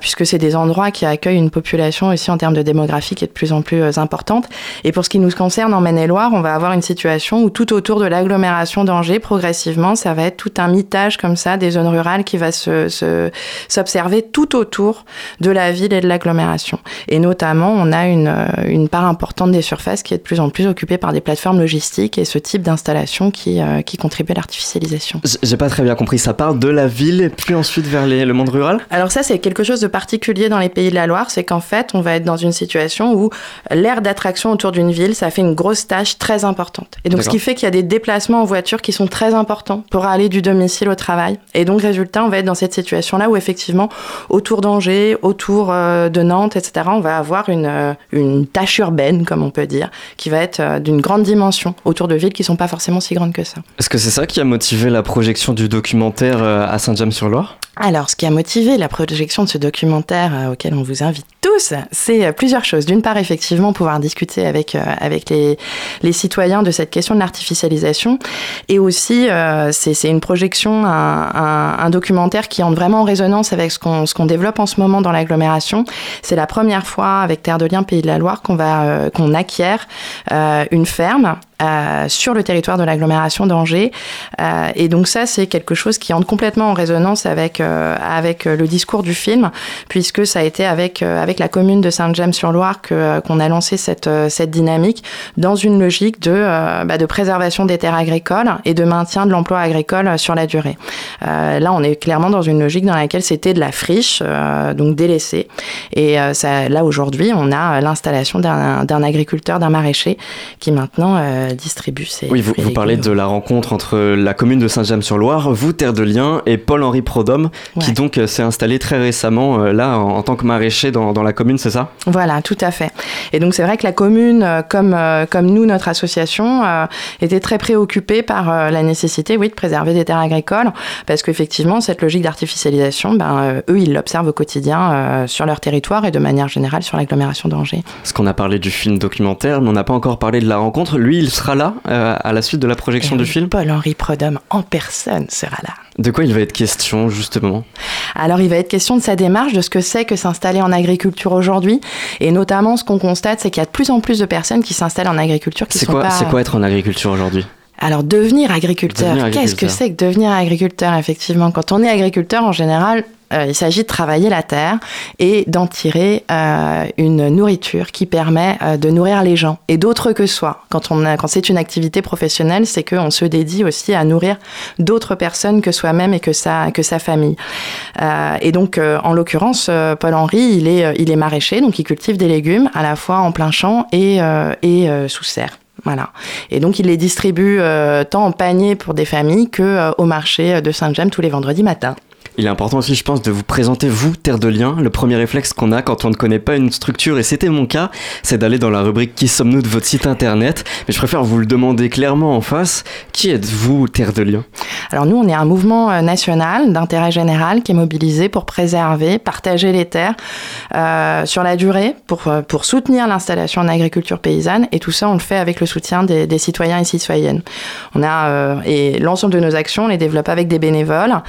puisque c'est des endroits qui accueillent une population aussi en termes de démographie qui est de plus en plus importante. Et pour ce qui nous concerne en Maine-et-Loire, on va avoir une situation où tout autour de l'agglomération d'Angers, progressivement, ça va être tout un mitage comme ça des zones rurales qui va se, se- s'observer tout autour de la ville et de l'agglomération. Et notamment, on a une, euh, une part importante des surfaces qui est de plus en plus occupée par des plateformes logistiques et ce type d'installation qui, euh, qui contribue à l'artificialisation. J'ai pas très bien compris, ça part de la ville et puis ensuite vers les- le monde rural? Alors ça, c'est quelque chose de particulier dans les pays de la Loire, c'est qu'en fait, on va être dans une situation où l'aire d'attraction autour d'une ville, ça fait une grosse tâche très importante. Et donc, ce qui fait qu'il y a des déplacements en voiture qui sont très importants pour aller du domicile au travail. Et donc, résultat, on va être dans cette situation-là où effectivement, autour d'Angers, autour euh, de Nantes, etc., on va avoir une, euh, une tâche urbaine, comme on peut dire, qui va être euh, d'une grande dimension autour de villes qui sont pas forcément si grandes que ça. Est-ce que c'est ça qui a motivé la projection du documentaire euh, à Saint-James-sur-Loire? Alors, ce qui a motivé la projection de ce documentaire euh, auquel on vous invite tous, c'est euh, plusieurs choses. D'une part, effectivement, pouvoir discuter avec, euh, avec les, les citoyens de cette question de l'artificialisation. Et aussi, c'est une projection, un, un- un documentaire qui entre vraiment en résonance avec ce qu'on ce qu'on développe en ce moment dans l'agglomération. C'est la première fois avec Terre de Liens Pays de la Loire qu'on va euh, qu'on acquiert euh, une ferme euh, sur le territoire de l'agglomération d'Angers. Euh, et donc ça, c'est quelque chose qui entre complètement en résonance avec, euh, avec le discours du film, puisque ça a été avec, avec la commune de euh, qu'on a lancé cette, cette dynamique dans une logique de, bah, de préservation des terres agricoles et de maintien de l'emploi agricole sur la durée. Là, on est clairement dans une logique dans laquelle c'était de la friche, donc délaissée. Et là, aujourd'hui, on a l'installation d'un, d'un agriculteur, d'un maraîcher qui maintenant distribue ses Oui, vous, parlez de la rencontre entre la commune de Saint-James-sur-Loire, vous, Terre de Liens, et Paul-Henri Prodhomme, qui donc euh, s'est installé très récemment euh, là en, en tant que maraîcher dans, dans la commune, c'est ça? Voilà, tout à fait. Et donc c'est vrai que la commune, euh, comme, comme nous, notre association, était très préoccupée par la nécessité, oui, de préserver des terres agricoles, parce qu'effectivement, cette logique d'artificialisation, ben, eux, ils l'observent au quotidien sur leur territoire et de manière générale sur l'agglomération d'Angers. Parce qu'on a parlé du film documentaire, mais on n'a pas encore parlé de la rencontre. Lui, il sera là euh, à la suite de la projection Et du film. Paul-Henri Prodhomme en personne sera là. De quoi il va être question, justement? Alors, il va être question de sa démarche, de ce que c'est que s'installer en agriculture aujourd'hui. Et notamment, ce qu'on constate, c'est qu'il y a de plus en plus de personnes qui s'installent en agriculture qui C'est sont quoi, pas... c'est quoi être en agriculture aujourd'hui? Alors devenir agriculteur, qu'est-ce que c'est que devenir agriculteur effectivement? Quand on est agriculteur en général, euh, il s'agit de travailler la terre et d'en tirer euh, une nourriture qui permet euh, de nourrir les gens et d'autres que soi. Quand, on a- quand c'est une activité professionnelle, c'est qu'on se dédie aussi à nourrir d'autres personnes que soi-même et que sa, que sa famille. Et donc, en l'occurrence, Paul-Henri, il est, il est maraîcher, donc il cultive des légumes à la fois en plein champ et, et sous serre. Voilà. Et donc, il les distribue euh, tant en panier pour des familles que euh, au marché de Saint-James tous les vendredis matins. Il est important aussi, je pense, de vous présenter, vous, Terre de Liens. Le premier réflexe qu'on a quand on ne connaît pas une structure, et c'était mon cas, c'est d'aller dans la rubrique Qui sommes-nous de votre site internet. Mais je préfère vous le demander clairement en face. Qui êtes-vous, Terre de Liens? Alors nous, on est un mouvement euh, national d'intérêt général qui est mobilisé pour préserver, partager les terres euh, sur la durée, pour, euh, pour soutenir l'installation en agriculture paysanne. Et tout ça, on le fait avec le soutien des, citoyens et citoyennes. On a, et l'ensemble de nos actions, on les développe avec des bénévoles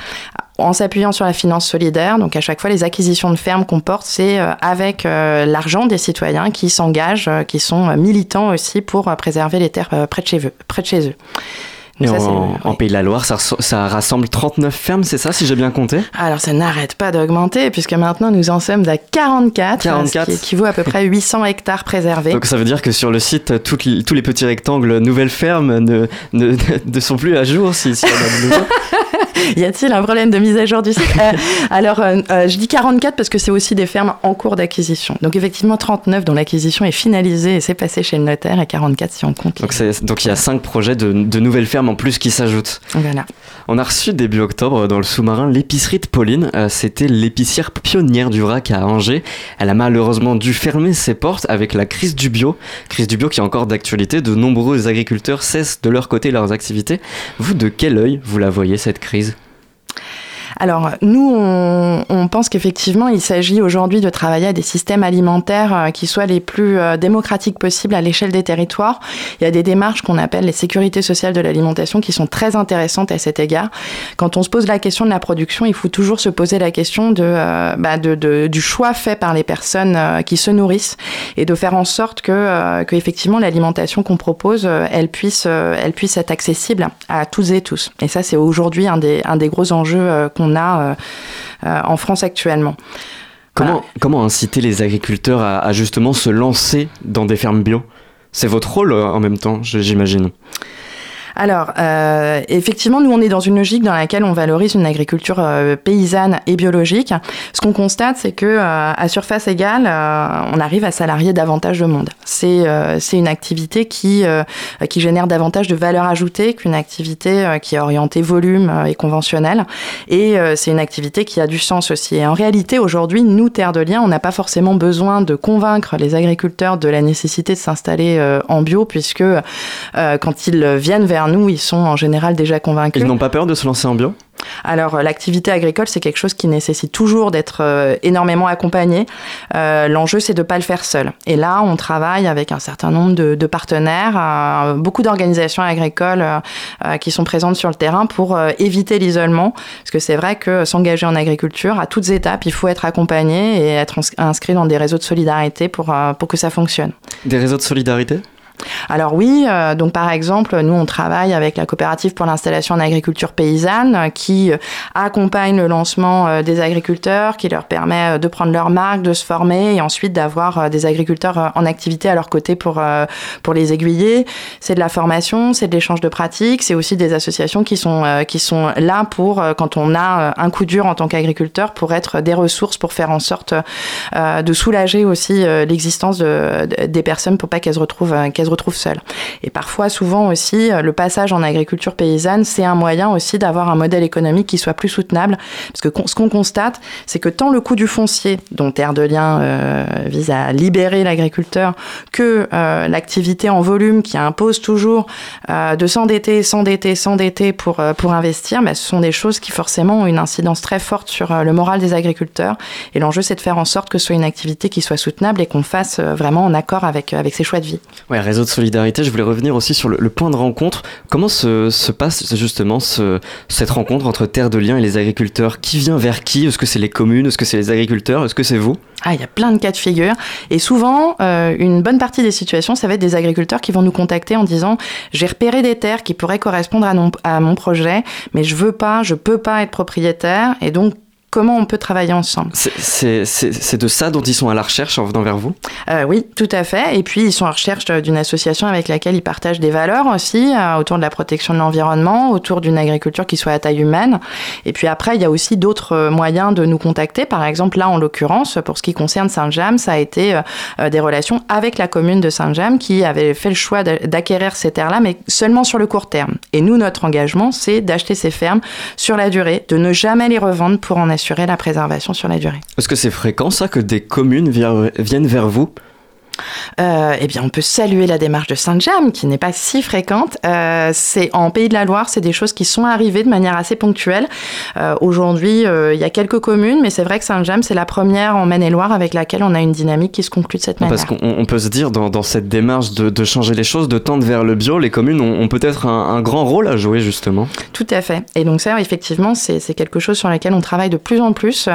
en s'appuyant sur la finance solidaire. Donc à chaque fois, les acquisitions de fermes qu'on porte, c'est euh, avec euh, l'argent des citoyens qui s'engagent, euh, qui sont militants aussi pour préserver les terres près de chez eux. Près de chez eux. Et ça, en, en Pays de la Loire, ça, rassemble 39 fermes, c'est ça, si j'ai bien compté? Alors ça n'arrête pas d'augmenter puisque maintenant nous en sommes à 44, 44. ce qui équivaut à peu près 800 hectares préservés. Donc ça veut dire que sur le site, toutes tous les petits rectangles nouvelles fermes ne, ne, ne sont plus à jour si, si on a y a-t-il un problème de mise à jour du site? Euh, Alors euh, euh, je dis 44 parce que c'est aussi des fermes en cours d'acquisition. Donc effectivement 39 dont l'acquisition est finalisée et c'est passé chez le notaire et 44 si on compte. Donc, il y a 5 projets de, de nouvelles fermes en plus qui s'ajoutent. Voilà. On a reçu début octobre dans le sous-marin l'épicerie de Pauline. Euh, C'était l'épicière pionnière du RAC à Angers. Elle a malheureusement dû fermer ses portes avec la crise du bio. Crise du bio qui est encore d'actualité. De nombreux agriculteurs cessent de leur côté leurs activités. Vous, de quel œil vous la voyez cette crise? Alors, nous, on, pense qu'effectivement, il s'agit aujourd'hui de travailler à des systèmes alimentaires euh, qui soient les plus euh, démocratiques possibles à l'échelle des territoires. Il y a des démarches qu'on appelle les sécurités sociales de l'alimentation qui sont très intéressantes à cet égard. Quand on se pose la question de la production, il faut toujours se poser la question de, euh, bah, du choix fait par les personnes qui se nourrissent et de faire en sorte que, effectivement, l'alimentation qu'on propose, elle, puisse, elle puisse être accessible à toutes et tous. Et ça, c'est aujourd'hui un des, un des gros enjeux euh, a euh, euh, en France actuellement. Comment, inciter les agriculteurs à, à justement se lancer dans des fermes bio? C'est votre rôle euh, en même temps, j'imagine. Alors, euh, effectivement, nous, on est dans une logique dans laquelle on valorise une agriculture euh, paysanne et biologique. Ce qu'on constate, c'est que euh, à surface égale, euh, on arrive à salarier davantage de monde. C'est euh, c'est une activité qui, euh, qui génère davantage de valeur ajoutée qu'une activité qui est orientée volume et conventionnelle. Et c'est une activité qui a du sens aussi. Et en réalité, aujourd'hui, nous, Terre de Liens, on n'a pas forcément besoin de convaincre les agriculteurs de la nécessité de s'installer en bio, puisque quand ils viennent vers nous, ils sont en général déjà convaincus. Ils n'ont pas peur de se lancer en bio? Alors, euh, l'activité agricole, c'est quelque chose qui nécessite toujours d'être euh, énormément accompagné. Euh, L'enjeu, c'est de ne pas le faire seul. Et là, on travaille avec un certain nombre de, de partenaires, euh, beaucoup d'organisations agricoles qui sont présentes sur le terrain pour éviter l'isolement. Parce que c'est vrai que s'engager en agriculture, à toutes étapes, il faut être accompagné et être ins- inscrit dans des réseaux de solidarité pour, pour que ça fonctionne. Des réseaux de solidarité? Alors oui, euh, donc par exemple, nous on travaille avec la coopérative pour l'installation en agriculture paysanne euh, qui euh, accompagne le lancement des agriculteurs, qui leur permet de prendre leur marque, de se former et ensuite d'avoir des agriculteurs en activité à leur côté pour, pour les aiguiller. C'est de la formation, c'est de l'échange de pratiques, c'est aussi des associations qui sont, qui sont là pour, quand on a un coup dur en tant qu'agriculteur, pour être des ressources, pour faire en sorte de soulager aussi l'existence de, de- des personnes pour pas qu'elles se retrouvent, qu'elles se retrouvent seules. Et parfois, souvent aussi, euh, le passage en agriculture paysanne, c'est un moyen aussi d'avoir un modèle économique qui soit plus soutenable. Parce que ce qu'on constate, c'est que tant le coût du foncier, dont Terre de Liens euh, vise à libérer l'agriculteur, que euh, l'activité en volume qui impose toujours de s'endetter, s'endetter, s'endetter pour, pour investir, bah, ce sont des choses qui forcément ont une incidence très forte sur le moral des agriculteurs. Et l'enjeu, c'est de faire en sorte que ce soit une activité qui soit soutenable et qu'on fasse vraiment en accord avec, avec ses choix de vie. Ouais, réseau de solidarité, je voulais revenir aussi sur le, point de rencontre. Comment se, se passe justement ce, cette rencontre entre Terre de Liens et les agriculteurs? Qui vient vers qui? Est-ce que c'est les communes? Est-ce que c'est les agriculteurs? Est-ce que c'est vous? Ah, il y a plein de cas de figure. Et souvent, euh, une bonne partie des situations, ça va être des agriculteurs qui vont nous contacter en disant j'ai repéré des terres qui pourraient correspondre à, à mon projet, mais je veux pas, je peux pas être propriétaire. Et donc, comment on peut travailler ensemble. C'est de ça dont ils sont à la recherche en venant vers vous? Euh, Oui, tout à fait. Et puis, ils sont à la recherche d'une association avec laquelle ils partagent des valeurs aussi, euh, autour de la protection de l'environnement, autour d'une agriculture qui soit à taille humaine. Et puis après, il y a aussi d'autres euh, moyens de nous contacter. Par exemple, là, en l'occurrence, pour ce qui concerne Saint-James, ça a été des relations avec la commune de Saint-James qui avait fait le choix d'acquérir ces terres-là, mais seulement sur le court terme. Et nous, notre engagement, c'est d'acheter ces fermes sur la durée, de ne jamais les revendre pour en assurer la préservation sur la durée. Est-ce que c'est fréquent ça que des communes viennent vers vous euh, eh bien, on peut saluer la démarche de Saint-James, qui n'est pas si fréquente. Euh, c'est en Pays de la Loire, c'est des choses qui sont arrivées de manière assez ponctuelle. Euh, aujourd'hui, il y a quelques communes, mais c'est vrai que Saint-James, c'est la première en Maine-et-Loire avec laquelle on a une dynamique qui se conclut de cette manière. Parce qu'on peut se dire, dans, cette démarche de, changer les choses, de tendre vers le bio, les communes ont, peut-être un, grand rôle à jouer, justement. Tout à fait. Et donc ça, effectivement, c'est quelque chose sur lequel on travaille de plus en plus.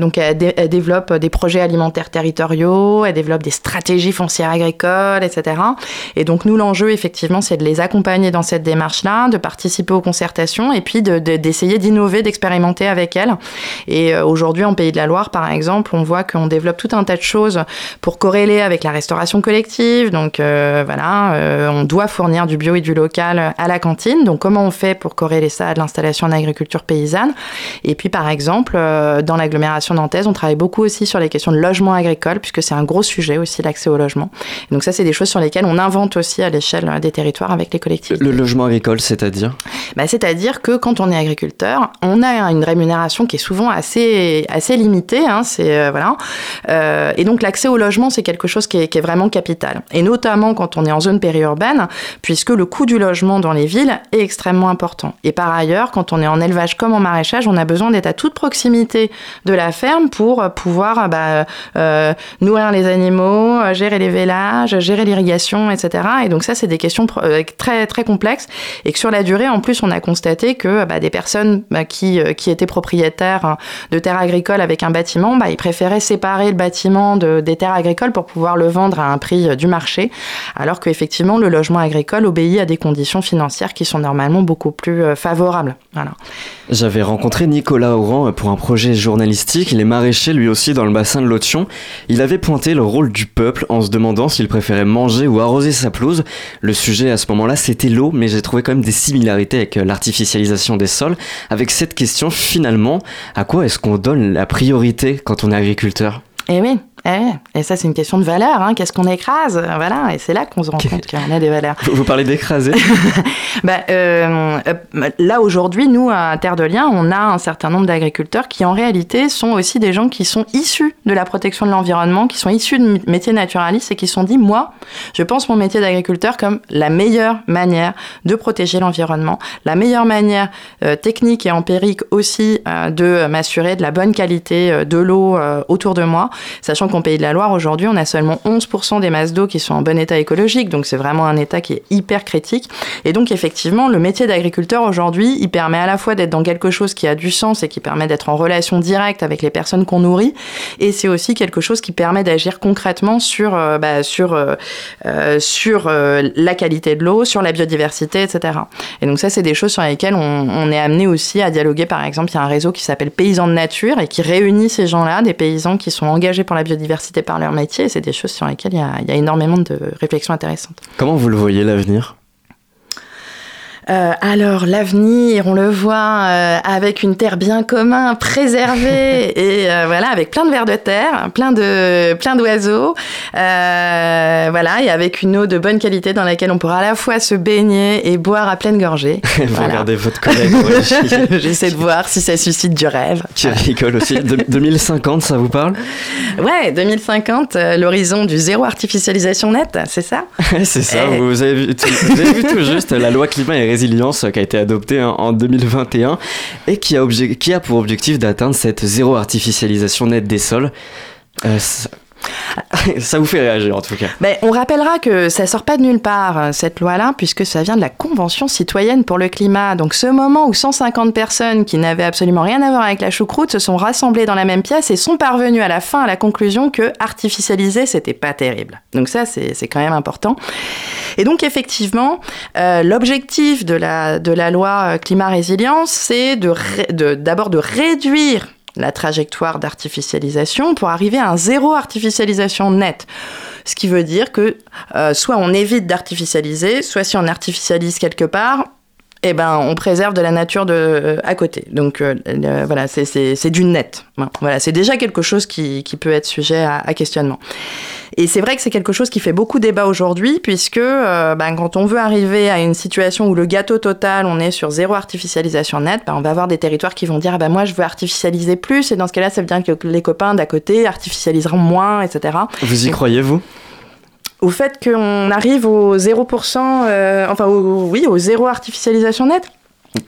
donc, elle, elle développe des projets alimentaires territoriaux, elle développe des stratégie foncière agricole, etc. Et donc nous, l'enjeu, effectivement, c'est de les accompagner dans cette démarche-là, de participer aux concertations et puis d'essayer d'innover, d'expérimenter avec elles. Et euh, aujourd'hui, en Pays de la Loire, par exemple, on voit qu'on développe tout un tas de choses pour corréler avec la restauration collective. Donc euh, voilà, euh, on doit fournir du bio et du local à la cantine. Donc comment on fait pour corréler ça à de l'installation en agriculture paysanne? Et puis par exemple, dans l'agglomération nantaise, on travaille beaucoup aussi sur les questions de logement agricole, puisque c'est un gros sujet aussi l'accès au logement. donc ça, c'est des choses sur lesquelles on invente aussi à l'échelle des territoires avec les collectivités. Le logement agricole, c'est-à-dire bah, C'est-à-dire que quand on est agriculteur, on a une rémunération qui est souvent assez, assez limitée. Hein, c'est, euh, voilà. Euh, et donc l'accès au logement, c'est quelque chose qui est, qui est, vraiment capital. Et notamment quand on est en zone périurbaine, puisque le coût du logement dans les villes est extrêmement important. Et par ailleurs, quand on est en élevage comme en maraîchage, on a besoin d'être à toute proximité de la ferme pour pouvoir bah, euh, nourrir les animaux, euh, gérer les vélages, gérer l'irrigation, etc. Et donc ça, c'est des questions euh, très très complexes et que sur la durée, en plus, on a constaté que bah, des personnes bah, qui, euh, qui étaient propriétaires de terres agricoles avec un bâtiment, bah, ils préféraient séparer le bâtiment de, des terres agricoles pour pouvoir le vendre à un prix du marché, alors qu'effectivement, le logement agricole obéit à des conditions financières qui sont normalement beaucoup plus favorables. Voilà. J'avais rencontré Nicolas Oran pour un projet journalistique. Il est maraîcher lui aussi dans le bassin de l'Othion. Il avait pointé le rôle du peuple en se demandant s'il préférait manger ou arroser sa pelouse. Le sujet à ce moment-là, c'était l'eau, mais j'ai trouvé quand même des similarités avec euh, l'artificialisation des sols. Avec cette question, finalement, à quoi est-ce qu'on donne la priorité quand on est agriculteur? Eh oui, eh, et ça, c'est une question de valeur. Hein. Qu'est-ce qu'on écrase? Voilà, et c'est là qu'on se rend compte qu'on a des valeurs. Vous parlez d'écraser? Bah, euh, euh, Là, aujourd'hui, nous, à Terre de Liens, on a un certain nombre d'agriculteurs qui, en réalité, sont aussi des gens qui sont issus de la protection de l'environnement, qui sont issus de métiers naturalistes et qui se sont dit, moi, je pense mon métier d'agriculteur comme la meilleure manière de protéger l'environnement, la meilleure manière euh, technique et empirique aussi de m'assurer de la bonne qualité de l'eau autour de moi, sachant qu'en Pays de la Loire, aujourd'hui, on a seulement 11% des masses d'eau qui sont en bon état écologique, donc c'est vraiment un état qui est hyper critique. Et donc, effectivement, le métier d'agriculteur aujourd'hui, il permet à la fois d'être dans quelque chose qui a du sens et qui permet d'être en relation directe avec les personnes qu'on nourrit, et c'est aussi quelque chose qui permet d'agir concrètement sur, euh, bah, sur, euh, euh, sur la qualité de l'eau, sur la biodiversité, etc. Et donc ça, c'est des choses sur lesquelles on, on est amené aussi à dialoguer. Par exemple, il y a un réseau qui s'appelle Paysans de Nature et qui réunit ces gens-là, des paysans qui sont engagés pour la biodiversité diversité par leur métier. C'est des choses sur lesquelles il y, a, il y a énormément de réflexions intéressantes. Comment vous le voyez l'avenir? Euh, alors l'avenir, on le voit euh, avec une terre bien commun, préservée et euh, voilà avec plein de vers de terre, plein de plein d'oiseaux, voilà et avec une eau de bonne qualité dans laquelle on pourra à la fois se baigner et boire à pleine gorgée. Vous regardez votre collègue. J'essaie de voir si ça suscite du rêve. Qui rigole aussi. 2050, ça vous parle? Ouais, 2050, l'horizon du zéro artificialisation nette, c'est ça? C'est ça. Vous avez, vu tout, vous avez vu tout juste la loi climat et qui a été adoptée en 2021 et qui a, qui a pour objectif d'atteindre cette zéro artificialisation nette des sols. Euh, ça vous fait réagir en tout cas. Ben, on rappellera que ça sort pas de nulle part, euh, cette loi-là, puisque ça vient de la Convention citoyenne pour le climat. Donc ce moment où 150 personnes qui n'avaient absolument rien à voir avec la choucroute se sont rassemblées dans la même pièce et sont parvenues à la fin à la conclusion que artificialiser, c'était pas terrible. Donc ça, c'est quand même important. Et donc effectivement, euh, l'objectif de la, de la loi climat résilience, c'est d'abord de, de réduire la trajectoire d'artificialisation pour arriver à un zéro artificialisation net. Ce qui veut dire que euh, soit on évite d'artificialiser, soit si on artificialise quelque part, eh ben, on préserve de la nature de, euh, à côté. Donc euh, voilà, c'est du net. Voilà, c'est déjà quelque chose qui, qui, peut être sujet à, à questionnement. Et c'est vrai que c'est quelque chose qui fait beaucoup débat aujourd'hui, puisque euh, ben, quand on veut arriver à une situation où le gâteau total, on est sur zéro artificialisation nette, ben, on va avoir des territoires qui vont dire ah ben, moi je veux artificialiser plus, et dans ce cas-là, ça veut dire que les copains d'à côté artificialiseront moins, etc. Vous y croyez, vous? Au fait qu'on arrive au 0%, euh, enfin oui, au zéro artificialisation nette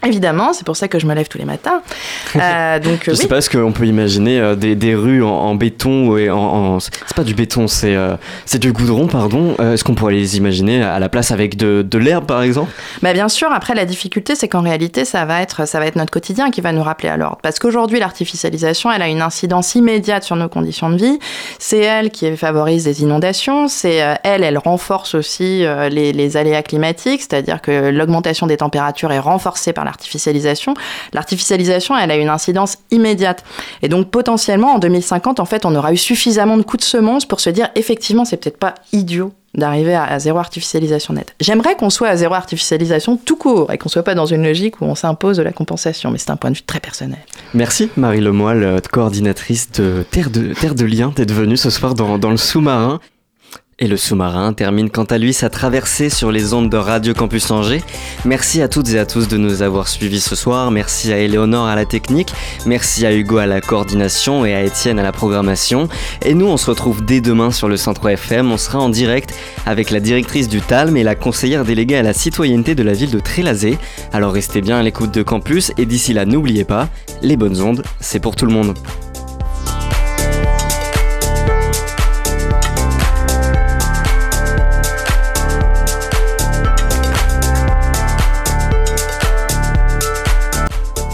Évidemment, c'est pour ça que je me lève tous les matins. Euh, donc, je ne sais pas, est-ce qu'on peut imaginer euh, des, des, rues en, béton et en, en c'est pas du béton, c'est euh, c'est du goudron, pardon. Euh, est-ce qu'on pourrait les imaginer à la place avec de, de l'herbe, par exemple? Bah, Bien sûr. Après, la difficulté, c'est qu'en réalité, ça va être ça va être notre quotidien qui va nous rappeler à l'ordre. Parce qu'aujourd'hui, l'artificialisation, elle a une incidence immédiate sur nos conditions de vie. C'est elle qui favorise les inondations. C'est elle, elle renforce aussi les, les aléas climatiques, c'est-à-dire que l'augmentation des températures est renforcée par l'artificialisation, l'artificialisation, elle a une incidence immédiate. Et donc potentiellement, en 2050, en fait, on aura eu suffisamment de coups de semonce pour se dire, effectivement, c'est peut-être pas idiot d'arriver à, zéro artificialisation nette. J'aimerais qu'on soit à zéro artificialisation tout court et qu'on soit pas dans une logique où on s'impose de la compensation, mais c'est un point de vue très personnel. Merci Marie Lemoyle, coordinatrice de Terre de, Terre de Liens, d'être venue ce soir dans, dans le sous-marin. Et le sous-marin termine quant à lui sa traversée sur les ondes de Radio Campus Angers. Merci à toutes et à tous de nous avoir suivis ce soir. Merci à Éléonore à la technique. Merci à Hugo à la coordination et à Étienne à la programmation. Et nous, on se retrouve dès demain sur le Centre FM. On sera en direct avec la directrice du TALM et la conseillère déléguée à la citoyenneté de la ville de Trélazé. Alors restez bien à l'écoute de Campus et d'ici là, n'oubliez pas, les bonnes ondes, c'est pour tout le monde.